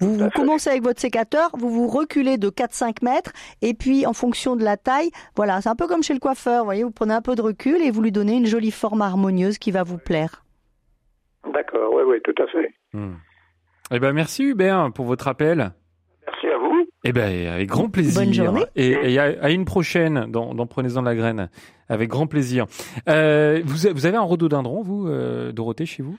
Vous, vous commencez avec votre sécateur, vous vous reculez de 4-5 mètres, et puis en fonction de la taille, voilà, c'est un peu comme chez le coiffeur, vous voyez, vous prenez un peu de recul et vous lui donnez une jolie forme harmonieuse qui va vous plaire. D'accord, oui, oui, tout à fait. Eh ben merci Hubert pour votre appel. Merci à vous. Eh ben avec grand plaisir. Bonne journée. Et, et à, à une prochaine dans, dans Prenez-en de la graine. Avec grand plaisir. Euh, vous avez un rhododendron, vous, euh, Dorothée, chez vous?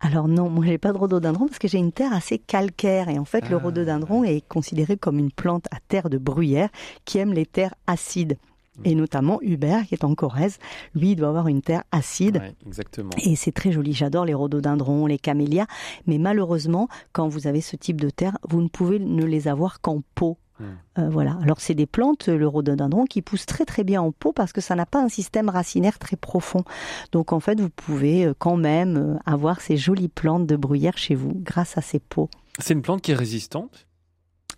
Alors non, moi j'ai pas de rhododendron parce que j'ai une terre assez calcaire et en fait le rhododendron est considéré comme une plante à terre de bruyère qui aime les terres acides. Et notamment Hubert, qui est en Corrèze, lui, il doit avoir une terre acide. Ouais, exactement. Et c'est très joli. J'adore les rhododendrons, les camélias. Mais malheureusement, quand vous avez ce type de terre, vous ne pouvez ne les avoir qu'en pot. Euh, voilà. Alors c'est des plantes, le rhododendron, qui poussent très très bien en pot parce que ça n'a pas un système racinaire très profond. Donc en fait, vous pouvez euh, quand même euh, avoir ces jolies plantes de bruyère chez vous grâce à ces pots. C'est une plante qui est résistante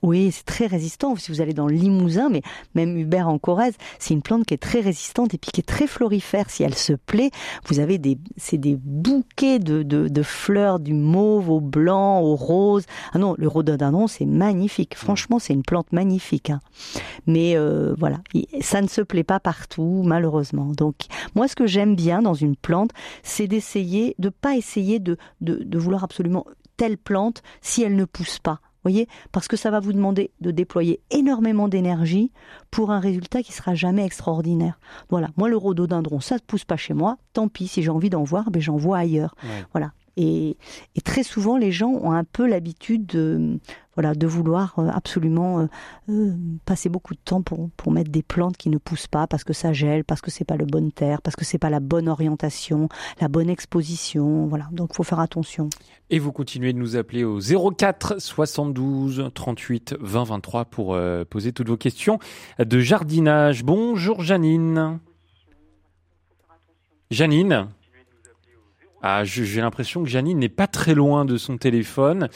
Oui, c'est très résistant. Si vous allez dans le Limousin, mais même Hubert en Corrèze, c'est une plante qui est très résistante et puis qui est très florifère. Si elle se plaît, vous avez des, c'est des bouquets de, de, de fleurs du mauve au blanc, au rose. Ah non, le rhododendron, c'est magnifique. Franchement, c'est une plante magnifique. hein. Mais euh, voilà, il- ça ne se plaît pas partout, malheureusement. Donc, moi, ce que j'aime bien dans une plante, c'est d'essayer, de pas essayer de, de, de vouloir absolument telle plante si elle ne pousse pas. Voyez, parce que ça va vous demander de déployer énormément d'énergie pour un résultat qui sera jamais extraordinaire. Voilà, moi le rhododendron, ça ne pousse pas chez moi. Tant pis, si j'ai envie d'en voir, ben j'en vois ailleurs. Voilà. Et, et très souvent, les gens ont un peu l'habitude de, voilà, de vouloir euh, absolument euh, euh, passer beaucoup de temps pour, pour mettre des plantes qui ne poussent pas parce que ça gèle, parce que c'est pas le bonne terre, parce que c'est pas la bonne orientation, la bonne exposition. Voilà. Donc, faut faire attention. Et vous continuez de nous appeler au 04 72 38 20 23 pour poser toutes vos questions de jardinage. Bonjour Janine. Janine ah, j'ai l'impression que Janine n'est pas très loin de son téléphone.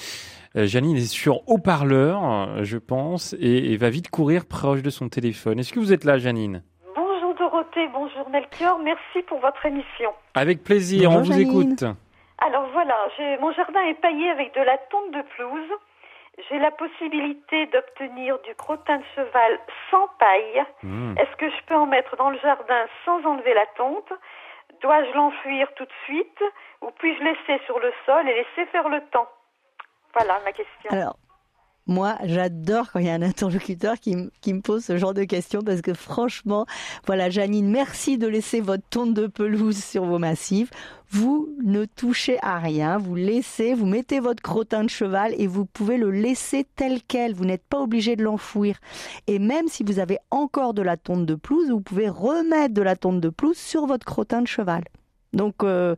Euh, Janine est sur haut-parleur, je pense, et, et va vite courir proche de son téléphone. Est-ce que vous êtes là, Janine? Bonjour Dorothée, bonjour Melchior, merci pour votre émission. Avec plaisir, on vous écoute. Alors voilà, mon jardin est paillé avec de la tonte de pelouse. J'ai la possibilité d'obtenir du crottin de cheval sans paille. Mmh. Est-ce que je peux en mettre dans le jardin sans enlever la tonte? Dois-je l'enfuir tout de suite? Ou puis-je laisser sur le sol et laisser faire le temps? Voilà ma question. Alors, moi, j'adore quand il y a un interlocuteur qui, qui me pose ce genre de questions parce que franchement, voilà, Janine, merci de laisser votre tonte de pelouse sur vos massifs. Vous ne touchez à rien, vous laissez, vous mettez votre crottin de cheval et vous pouvez le laisser tel quel. Vous n'êtes pas obligé de l'enfouir. Et même si vous avez encore de la tonte de pelouse, vous pouvez remettre de la tonte de pelouse sur votre crottin de cheval. Donc, euh,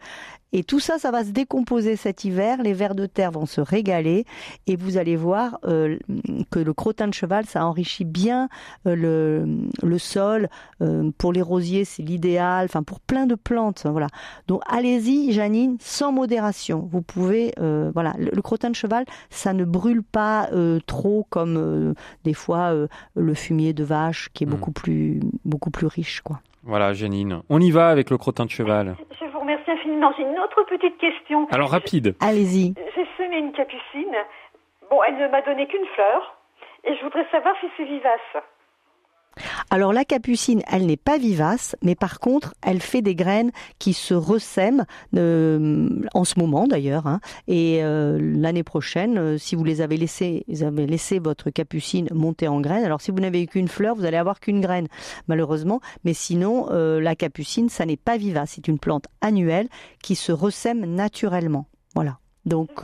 et tout ça, ça va se décomposer cet hiver. Les vers de terre vont se régaler et vous allez voir euh, que le crottin de cheval, ça enrichit bien euh, le, le sol. Euh, pour les rosiers, c'est l'idéal. Enfin, pour plein de plantes, voilà. Donc, allez-y, Janine, sans modération. Vous pouvez, euh, voilà, le, le crottin de cheval, ça ne brûle pas euh, trop comme euh, des fois euh, le fumier de vache, qui est beaucoup plus, beaucoup plus riche, quoi. Voilà, Janine. On y va avec le crottin de cheval. J'ai une autre petite question. Alors, rapide. Allez-y. J'ai semé une capucine. Bon, elle ne m'a donné qu'une fleur. Et je voudrais savoir si c'est vivace. Alors la capucine, elle n'est pas vivace, mais par contre, elle fait des graines qui se ressèment euh, en ce moment d'ailleurs. hein. et euh, l'année prochaine, euh, si vous les avez laissés, vous avez laissé votre capucine monter en graines. Alors si vous n'avez qu'une fleur, vous allez avoir qu'une graine, malheureusement. Mais sinon, la capucine, ça n'est pas vivace. C'est une plante annuelle qui se ressème naturellement. Voilà. Donc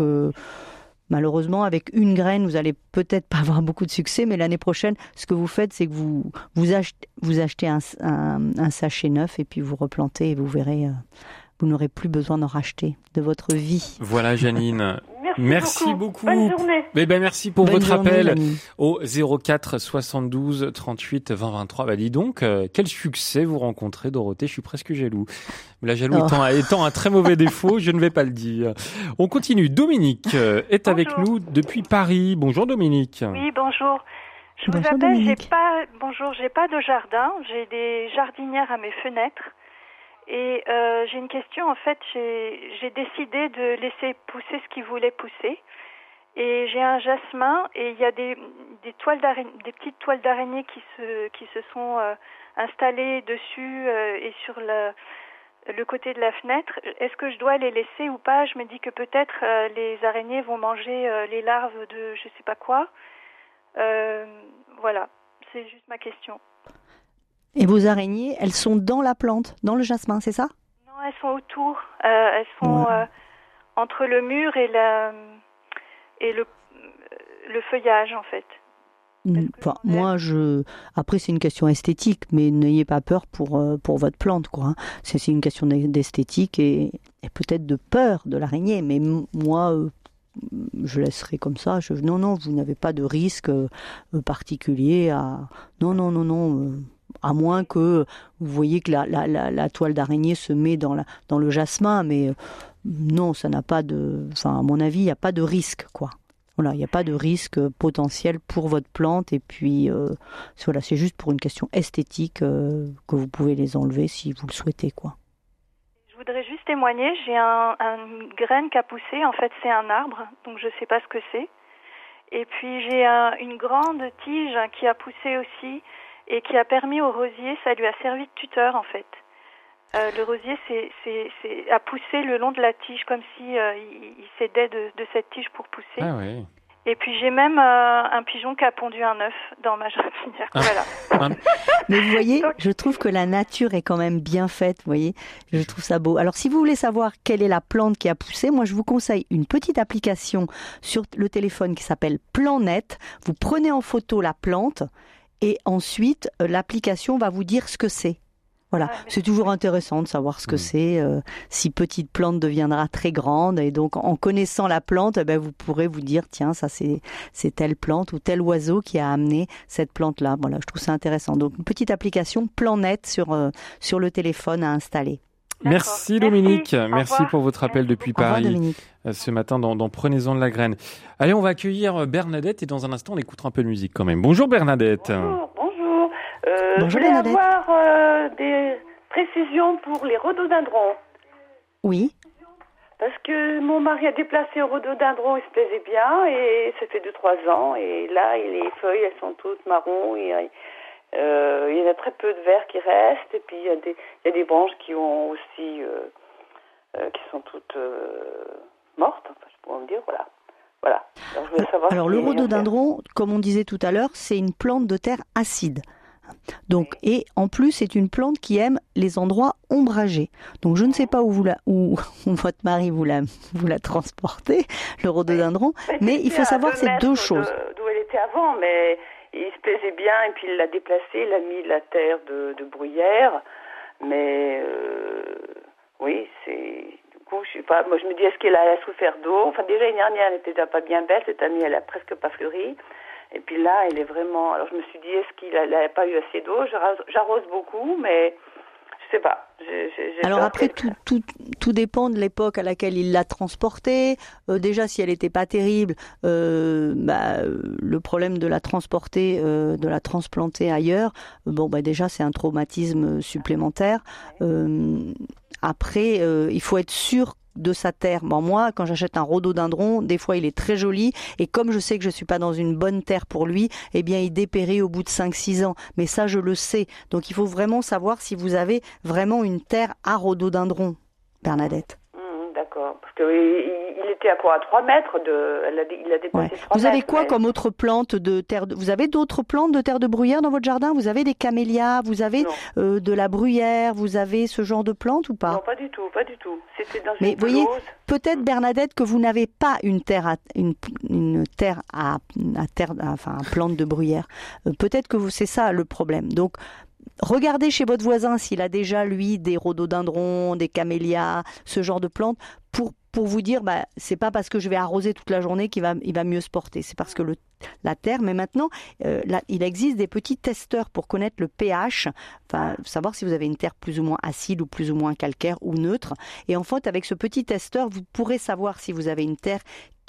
Malheureusement, avec une graine, vous allez peut-être pas avoir beaucoup de succès, mais l'année prochaine, ce que vous faites, c'est que vous, vous, achetez, vous achetez un, un- un sachet neuf et puis vous replantez et vous verrez, euh, vous n'aurez plus besoin d'en racheter de votre vie. Voilà, Janine. Merci beaucoup. Bonne journée. Eh ben, merci pour Bonne votre journée, appel au 04 72 38 20 23. Bah, dis donc, euh, quel succès vous rencontrez, Dorothée. Je suis presque jaloux. Mais La jaloux Oh. étant, étant un très mauvais défaut, je ne vais pas le dire. On continue. Dominique euh, est avec nous depuis Paris. Bonjour, Dominique. Oui, bonjour. Je Bonjour, vous appelle, j'ai Dominique. pas bonjour, j'ai pas de jardin, j'ai des jardinières à mes fenêtres. Et euh, j'ai une question, en fait, j'ai décidé de laisser pousser ce qui voulait pousser. Et j'ai un jasmin et il y a des, des toiles des petites toiles d'araignée qui se qui se sont euh, installées dessus euh, et sur le le côté de la fenêtre. Est-ce que je dois les laisser ou pas? Je me dis que peut-être les araignées vont manger les larves de je sais pas quoi. Voilà, c'est juste ma question. Et vos araignées, elles sont dans la plante, dans le jasmin, c'est ça? Non, elles sont autour. Euh, elles sont Ouais. euh, entre le mur et la et le le feuillage en fait. Mm, Enfin, moi, je. Après, c'est une question esthétique, mais n'ayez pas peur pour euh, pour votre plante, quoi. hein. C'est une question d'e- d'esthétique et, et peut-être de peur de l'araignée. Mais moi, euh, je laisserai comme ça. Je, non, non, vous n'avez pas de risque euh, euh, particulier à. Non, non, non, non. À moins que vous voyez que la, toile d'araignée se met dans, le jasmin, mais euh, non, ça n'a pas de. Enfin, à mon avis, il n'y a pas de risque, quoi. Voilà, il n'y a pas de risque potentiel pour votre plante. Et puis, euh, voilà, c'est juste pour une question esthétique euh, que vous pouvez les enlever si vous le souhaitez, quoi. Je voudrais juste témoigner. J'ai un, un- une graine qui a poussé. En fait, c'est un arbre, donc je sais pas ce que c'est. Et puis j'ai un- une grande tige qui a poussé aussi et qui a permis au rosier. Ça lui a servi de tuteur en fait. Euh, le rosier c'est, c'est, c'est, a poussé le long de la tige comme si euh, il, il s'aidait de, de cette tige pour pousser. Ah ouais. Et puis j'ai même euh, un pigeon qui a pondu un œuf dans ma jardinière. Ah. Voilà. Mais vous voyez, je trouve que la nature est quand même bien faite, vous voyez. Je trouve ça beau. Alors, si vous voulez savoir quelle est la plante qui a poussé, moi, je vous conseille une petite application sur le téléphone qui s'appelle Planète. Vous prenez en photo la plante et ensuite, euh, l'application va vous dire ce que c'est. Voilà, c'est toujours intéressant de savoir ce que c'est. euh, si petite plante deviendra très grande, et donc en connaissant la plante, eh ben, vous pourrez vous dire tiens, ça c'est c'est telle plante ou tel oiseau qui a amené cette plante-là. Voilà, je trouve ça intéressant. Donc une petite application Planète sur euh, sur le téléphone à installer. Merci Dominique, merci revoir. pour votre appel depuis revoir, Paris Dominique. euh, ce matin dans, dans Prenez-en de la graine. Allez, on va accueillir euh, Bernadette et dans un instant on écoutera un peu de musique quand même. Bonjour Bernadette. Bonjour. Euh, Bonjour, je voulais Bernadette. avoir euh, des précisions pour les rhododendrons. Oui. Parce que mon mari a déplacé un rhododendron, il se plaisait bien, et ça fait 2-3 ans, et là, les feuilles, elles sont toutes marron, et euh, il y en a très peu de verts qui restent, et puis il y a des, il y a des branches qui ont aussi, euh, euh, qui sont toutes euh, mortes, enfin, je pourrais me dire, voilà. Voilà. Alors, je voulais savoir Alors si- le rhododendron, comme on disait tout à l'heure, c'est une plante de terre acide. Donc et en plus c'est une plante qui aime les endroits ombragés. Donc je ne sais pas où vous la, où, où votre mari vous la vous la transportez le rhododendron, mais il faut savoir c'est deux choses. D'où elle était avant, mais il se plaisait bien et puis il l'a déplacé, il a mis la terre de, de bruyère. Mais euh, oui, c'est. Du coup, je sais pas. Moi, je me dis, est-ce qu'elle a souffert d'eau? Enfin, déjà, l'année dernière, elle n'était déjà pas bien belle. Cette année, elle a presque pas fleuri. Et puis là, elle est vraiment. Alors, je me suis dit, est-ce qu'il n'a pas eu assez d'eau? J'arrose- beaucoup, mais sais pas. J'ai- j'ai- j'ai Alors après, tout, tout, tout dépend de l'époque à laquelle il l'a transportée. Euh, déjà, si elle n'était pas terrible, euh, bah, euh, le problème de la transporter, euh, de la transplanter ailleurs, euh, bon, bah, déjà, c'est un traumatisme supplémentaire. Après, euh, il faut être sûr de sa terre. Bon, moi, quand j'achète un rhododendron, des fois il est très joli, et comme je sais que je suis pas dans une bonne terre pour lui, eh bien il dépérit au bout de 5-6 ans. Mais ça, je le sais. Donc il faut vraiment savoir si vous avez vraiment une terre à rhododendron, Bernadette. D'accord. Parce que il, il était à quoi À 3 mètres de. Elle a, il a dépassé Ouais. 3 Vous avez mètres, quoi mais- comme autre plante de terre de... Vous avez d'autres plantes de terre de bruyère dans votre jardin? Vous avez des camélias, vous avez euh, de la bruyère, vous avez ce genre de plantes ou pas? Non, pas du tout, pas du tout. C'était dans Mais une voyez, peut-être Bernadette que vous n'avez pas une terre à une, une terre à, à terre à- enfin plante de bruyère. Euh, peut-être que c'est ça le problème. Donc regardez chez votre voisin s'il a déjà lui des rhododendrons, des camélias, ce genre de plantes pour pour vous dire bah c'est pas parce que je vais arroser toute la journée qu'il va il va mieux se porter, c'est parce que le la terre mais maintenant euh, là, il existe des petits testeurs pour connaître le pH, enfin savoir si vous avez une terre plus ou moins acide ou plus ou moins calcaire ou neutre. Et en fait avec ce petit testeur vous pourrez savoir si vous avez une terre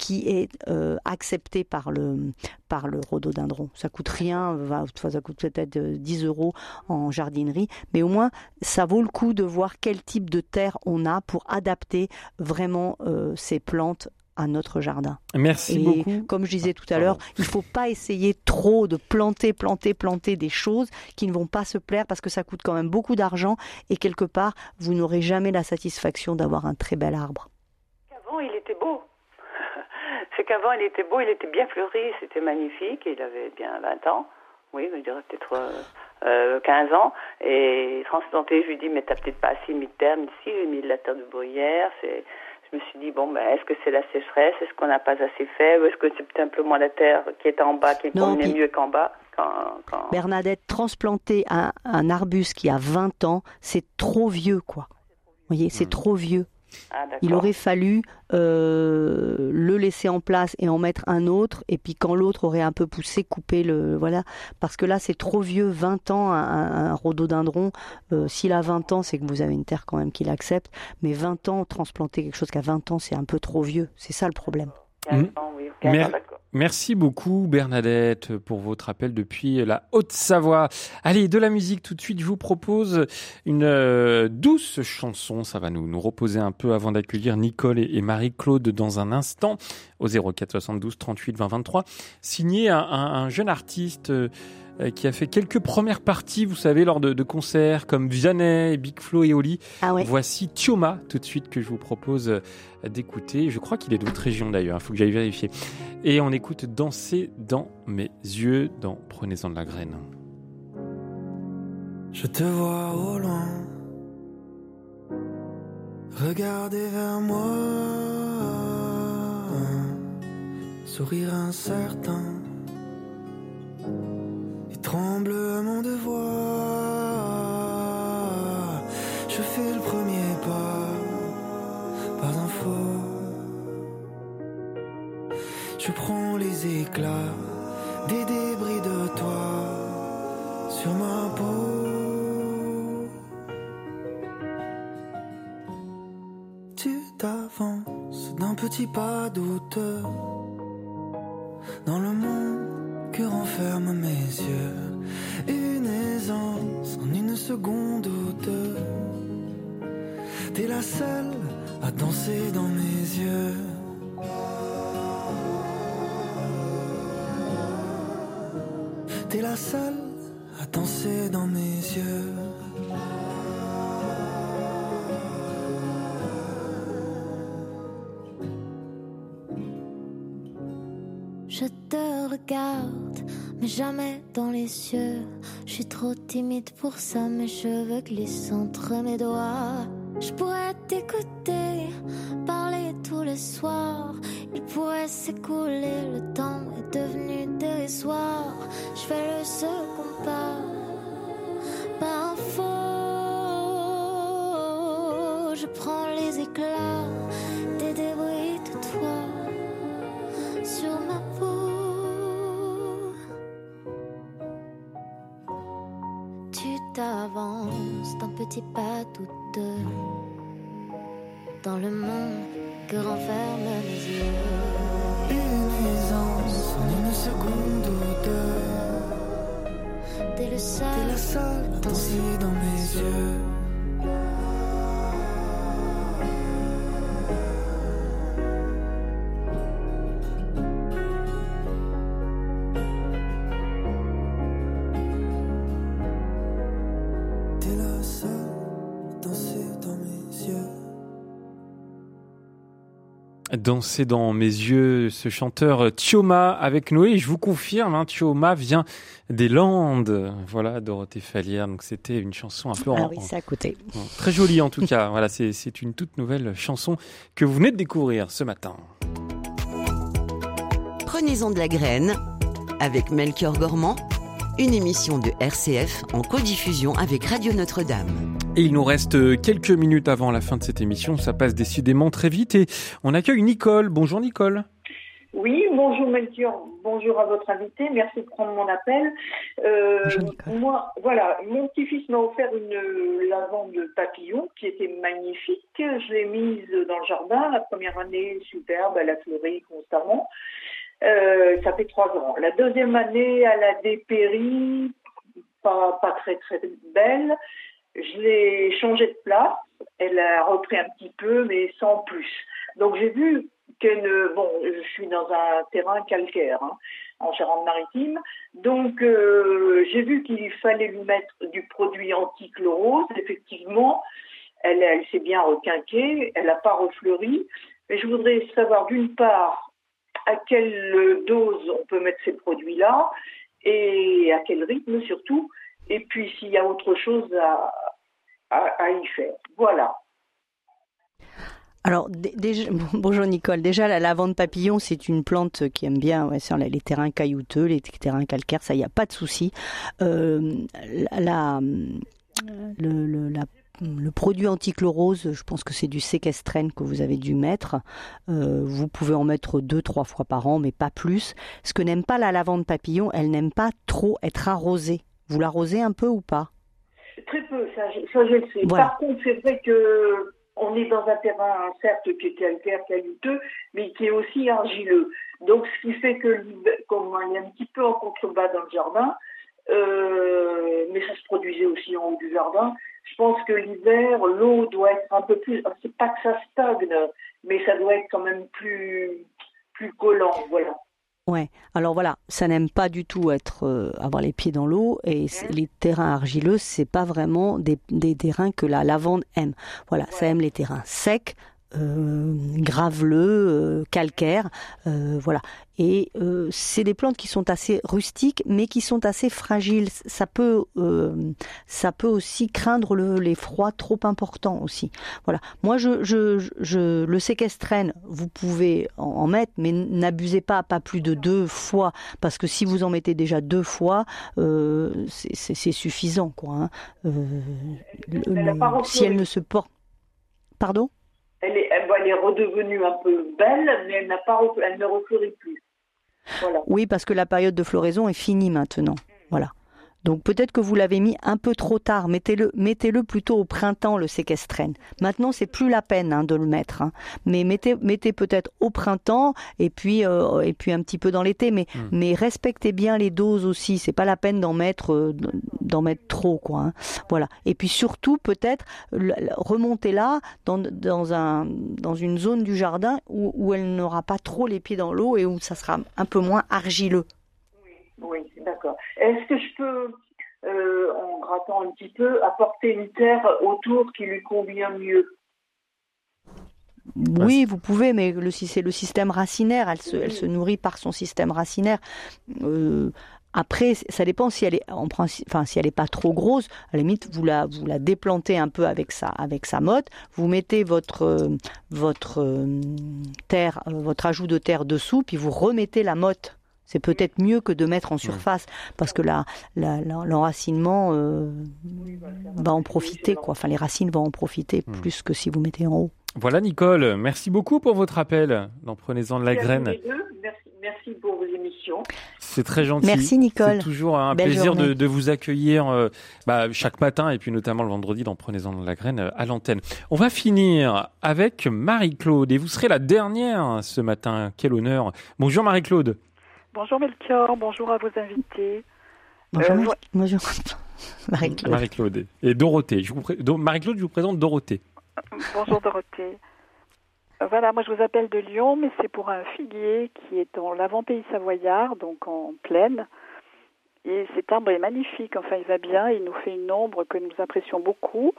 qui est euh, acceptée par le par le rhododendron. Ça coûte rien, ça coûte peut-être euh, 10 euros en jardinerie, mais au moins ça vaut le coup de voir quel type de terre on a pour adapter vraiment euh, ces plantes à notre jardin. Merci Et beaucoup. Comme je disais tout à l'heure, il faut pas essayer trop de planter, planter, planter des choses qui ne vont pas se plaire parce que ça coûte quand même beaucoup d'argent et quelque part vous n'aurez jamais la satisfaction d'avoir un très bel arbre. Avant, il était beau. C'est qu'avant, il était beau, il était bien fleuri, c'était magnifique. Il avait bien 20 ans. Oui, je dirais peut-être euh, euh, 15 ans. Et transplanté, je lui dis, mais t'as peut-être pas assez mis de terre. Mais si, j'ai mis de la terre de bruyère. C'est... Je me suis dit, bon, ben, est-ce que c'est la sécheresse Est-ce qu'on n'a pas assez fait Ou est-ce que c'est simplement la terre qui est en bas qui Non, convenait puis- mieux qu'en bas quand, quand... Bernadette, transplanter un, un arbuste qui a 20 ans, c'est trop vieux, quoi. Vous voyez, c'est trop vieux. Ah. Il aurait fallu euh, le laisser en place et en mettre un autre, et puis quand l'autre aurait un peu poussé, couper le voilà, parce que là c'est trop vieux, 20 ans un, un- rhododendron. euh, S'il a 20 ans, c'est que vous avez une terre quand même qui l'accepte, mais 20 ans transplanter quelque chose qui a 20 ans, c'est un peu trop vieux. C'est ça le problème. 15 ans, oui, 15 ans, Mer- d'accord. Merci beaucoup Bernadette pour votre appel depuis la Haute-Savoie. Allez, de la musique tout de suite. Je vous propose une euh, douce chanson. Ça va nous, nous reposer un peu avant d'accueillir Nicole et, et Marie-Claude dans un instant au 04 72 38 20 23. Signé un, un- un jeune artiste euh, qui a fait quelques premières parties, vous savez, lors de, de concerts comme Vianney, Big Flo et Oli. Voici Tioma tout de suite que je vous propose euh, d'écouter. Je crois qu'il est de votre région d'ailleurs, il faut que j'aille vérifier. Et on écoute Danser dans mes yeux dans Prenez-en de la graine. Je te vois au loin, regarder vers moi, sourire incertain, tremblement de voix. Je fais le premier pas, pas un faux. Je prends les éclats des débris de toi sur ma peau. Tu t'avances d'un petit pas douteux dans le monde que renferment mes yeux. Une aisance en une seconde ou deux. T'es la seule à danser dans mes yeux. T'es la seule à danser dans mes yeux. Je te regarde, mais jamais dans les cieux. Je suis trop timide pour ça, mes cheveux glissent entre mes doigts. Je pourrais t'écouter, parler tous les soirs. Il pourrait s'écouler, le temps est devenu dérisoire. Je fais le second pas, faux. Je prends les éclats des débris d'un petit pas douteux dans le monde que renferment mes yeux. Une aisance en une seconde ou deux. T'es le seul, T'es la seule dans mes yeux. Danser dans mes yeux, ce chanteur Thioma avec Noé. Je vous confirme, hein, Thioma vient des Landes. Voilà, Dorothée Fallière. Donc c'était une chanson un peu en, Ah oui, c'est à côté. en- très jolie en tout cas. Voilà, c'est c'est une toute nouvelle chanson que vous venez de découvrir ce matin. Prenez-en de la graine avec Melchior Gormand, une émission de RCF en codiffusion avec Radio Notre-Dame. Et il nous reste quelques minutes avant la fin de cette émission. Ça passe décidément très vite et on accueille Nicole. Bonjour Nicole. Oui, bonjour Melchior, bonjour à votre invité, merci de prendre mon appel. Euh, moi, voilà, mon petit-fils m'a offert une lavande papillon qui était magnifique. Je l'ai mise dans le jardin. La première année, superbe, elle a fleuri constamment. Euh, ça fait trois ans. La deuxième année, elle a dépéri, pas, pas très très belle. Je l'ai changée de place. Elle a repris un petit peu, mais sans plus. Donc j'ai vu qu'elle, bon, je suis dans un terrain calcaire, hein, en Charente-Maritime. Donc euh, j'ai vu qu'il fallait lui mettre du produit anti-chlorose. Effectivement, elle, elle s'est bien requinquée, elle n'a pas refleuri. Mais je voudrais savoir d'une part à quelle dose on peut mettre ces produits-là et à quel rythme surtout, et puis s'il y a autre chose à, y faire. Voilà. Alors, bonjour Nicole. Déjà, la lavande papillon, c'est une plante qui aime bien les terrains caillouteux, les terrains calcaires, ça, il n'y a pas de souci. Euh, la- le produit antichlorose, je pense que c'est du séquestrène que vous avez dû mettre. Euh, vous pouvez en mettre deux, trois fois par an, mais pas plus. Ce que n'aime pas la lavande papillon, elle n'aime pas trop être arrosée. Vous l'arrosez un peu ou pas? Très peu, ça, je- ça je le sais. Voilà. Par contre, c'est vrai que on est dans un terrain, certes, qui est calcaire, caillouteux, mais qui est aussi argileux. Donc, ce qui fait que l'hiver- comme il y a un petit peu en contrebas dans le jardin, euh, mais ça se produisait aussi en haut du jardin, je pense que l'hiver, l'eau doit être un peu plus, c'est pas que ça stagne, mais ça doit être quand même plus, plus collant, voilà. Ouais. Alors voilà, ça n'aime pas du tout être euh, avoir les pieds dans l'eau et les terrains argileux, c'est pas vraiment des, des terrains que la lavande aime. Voilà, ça aime les terrains secs, euh, graveleux, euh, calcaires, euh, voilà. Et euh, c'est des plantes qui sont assez rustiques, mais qui sont assez fragiles. Ça peut, euh, ça peut aussi craindre le, les froids trop importants aussi. Voilà. Moi, je, je, je le séquestrène, vous pouvez en, en mettre, mais n'abusez pas, pas plus de deux fois, parce que si vous en mettez déjà deux fois, euh, c'est- suffisant, quoi. hein. Euh, le- le- si elle ne se porte, pardon? Elle est, redevenue un peu belle, mais elle n'a pas, elle ne refleurit plus. Voilà. Oui, parce que la période de floraison est finie maintenant. Voilà. Donc peut-être que vous l'avez mis un peu trop tard. Mettez-le, mettez-le plutôt au printemps le séquestrène. Maintenant, c'est plus la peine hein, de le mettre, hein. mais mettez, mettez peut-être au printemps et puis euh, et puis un petit peu dans l'été. Mais mais respectez bien les doses aussi. C'est pas la peine d'en mettre euh, d'en mettre trop quoi. hein. Voilà. Et puis surtout peut-être le- remontez-la dans dans un dans une zone du jardin où, où elle n'aura pas trop les pieds dans l'eau et où ça sera un peu moins argileux. Oui, d'accord. Est-ce que je peux, euh, en grattant un petit peu, apporter une terre autour qui lui convient mieux? Oui, vous pouvez, mais c'est le système racinaire, elle se, elle se nourrit par son système racinaire. Euh, après, ça dépend si elle est en principe, enfin si elle est pas trop grosse. À la limite, vous la vous la déplantez un peu avec sa avec sa motte. Vous mettez votre euh, votre euh, terre, votre ajout de terre dessous, puis vous remettez la motte. C'est peut-être mieux que de mettre en surface parce que la, la- la- l'enracinement euh, va en profiter quoi. Enfin, les racines vont en profiter plus que si vous mettez en haut. Voilà Nicole, merci beaucoup pour votre appel. dans Prenez-en de la Merci graine. Merci, merci pour vos émissions. C'est très gentil. Merci, Nicole. C'est toujours un Belle plaisir de vous accueillir euh, bah, chaque matin et puis notamment le vendredi dans Prenez-en de la graine euh, à l'antenne. On va finir avec Marie-Claude et vous serez la dernière ce matin. Quel honneur. Bonjour Marie-Claude. Bonjour Melchior, bonjour à vos invités. Bonjour, Euh, bonjour. Marie-Claude. Marie-Claude. Et Dorothée. Je vous pré- Marie-Claude, je vous présente Dorothée. Bonjour Dorothée. Euh, Voilà, moi je vous appelle de Lyon, mais c'est pour un figuier qui est dans l'avant-pays savoyard, donc en plaine. Et cet arbre est magnifique, enfin il va bien, il nous fait une ombre que nous apprécions beaucoup.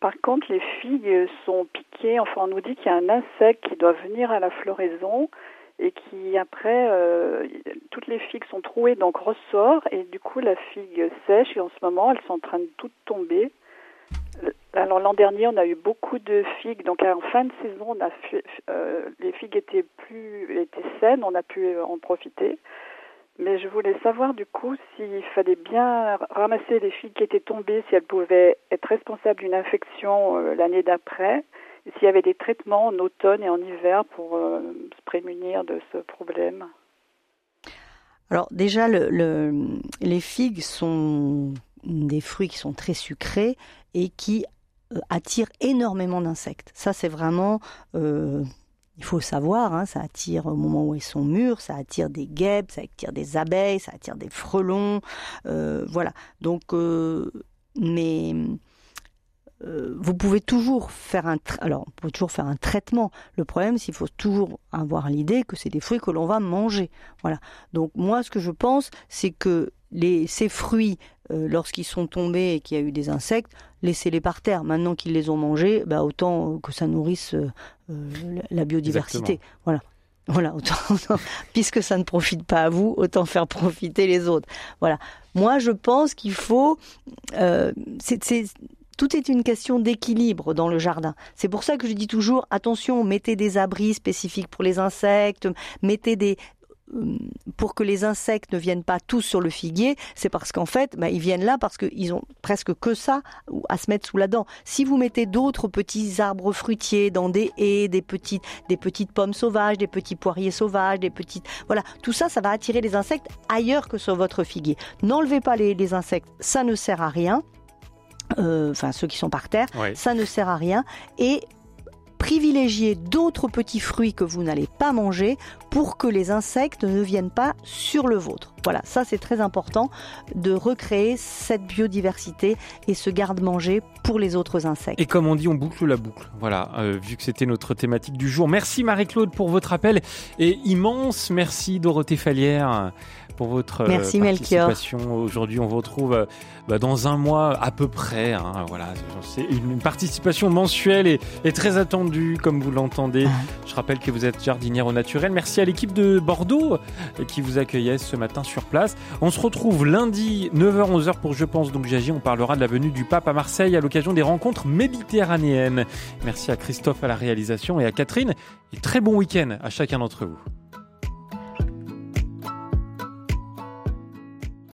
Par contre, les figues sont piquées, enfin on nous dit qu'il y a un insecte qui doit venir à la floraison et qui après, euh, toutes les figues sont trouées, donc ressort, et du coup la figue sèche, et en ce moment elles sont en train de toutes tomber. Alors l'an dernier, on a eu beaucoup de figues. Donc en fin de saison, on a euh, les figues étaient plus étaient saines, on a pu en profiter. Mais je voulais savoir du coup s'il fallait bien ramasser les figues qui étaient tombées, si elles pouvaient être responsables d'une infection euh, l'année d'après, s'il y avait des traitements en automne et en hiver pour euh, se prémunir de ce problème. Alors déjà, le, le- les figues sont des fruits qui sont très sucrés et qui euh, attirent énormément d'insectes. Ça, c'est vraiment, euh, il faut savoir, hein, ça attire au moment où ils sont mûrs, ça attire des guêpes, ça attire des abeilles, ça attire des frelons, voilà. Donc, mais euh, vous pouvez toujours faire un alors on peut toujours faire un traitement. Le problème, c'est qu'il faut toujours avoir l'idée que c'est des fruits que l'on va manger. Voilà. Donc moi, ce que je pense, c'est que les ces fruits, euh, lorsqu'ils sont tombés et qu'il y a eu des insectes, laissez-les par terre. Maintenant qu'ils les ont mangés, bah, autant que ça nourrisse euh, euh, la- biodiversité. Exactement. Voilà. Voilà, autant, autant- puisque ça ne profite pas à vous, autant faire profiter les autres. Voilà. Moi, je pense qu'il faut. euh, c'est- tout est une question d'équilibre dans le jardin. C'est pour ça que je dis toujours attention, mettez des abris spécifiques pour les insectes, mettez des euh, pour que les insectes ne viennent pas tous sur le figuier, c'est parce qu'en fait, bah, ils viennent là parce qu'ils ont presque que ça à se mettre sous la dent. Si vous mettez d'autres petits arbres fruitiers dans des haies, des petites, des petites pommes sauvages, des petits poiriers sauvages, des petites, voilà, tout ça, ça va attirer les insectes ailleurs que sur votre figuier. N'enlevez pas les, les insectes, ça ne sert à rien. Euh, Enfin, ceux qui sont par terre, ça ne sert à rien. Et privilégier d'autres petits fruits que vous n'allez pas manger pour que les insectes ne viennent pas sur le vôtre. Voilà, ça c'est très important de recréer cette biodiversité et ce garde-manger pour les autres insectes. Et comme on dit, on boucle la boucle. Voilà, euh, vu que c'était notre thématique du jour. Merci Marie-Claude pour votre appel et immense merci Dorothée Fallière pour votre euh, Merci, Melchior. participation. Aujourd'hui, on vous retrouve euh, bah, dans un mois à peu près. hein. voilà, c'est une participation mensuelle et, et très attendue, comme vous l'entendez. Je rappelle que vous êtes jardinière au naturel. Merci à l'équipe de Bordeaux euh, qui vous accueillait ce matin sur place. On se retrouve lundi 9h-11h pour Je pense donc j'agis. On parlera de la venue du pape à Marseille à l'occasion des rencontres méditerranéennes. Merci à Christophe à la réalisation et à Catherine. Et très bon week-end à chacun d'entre vous.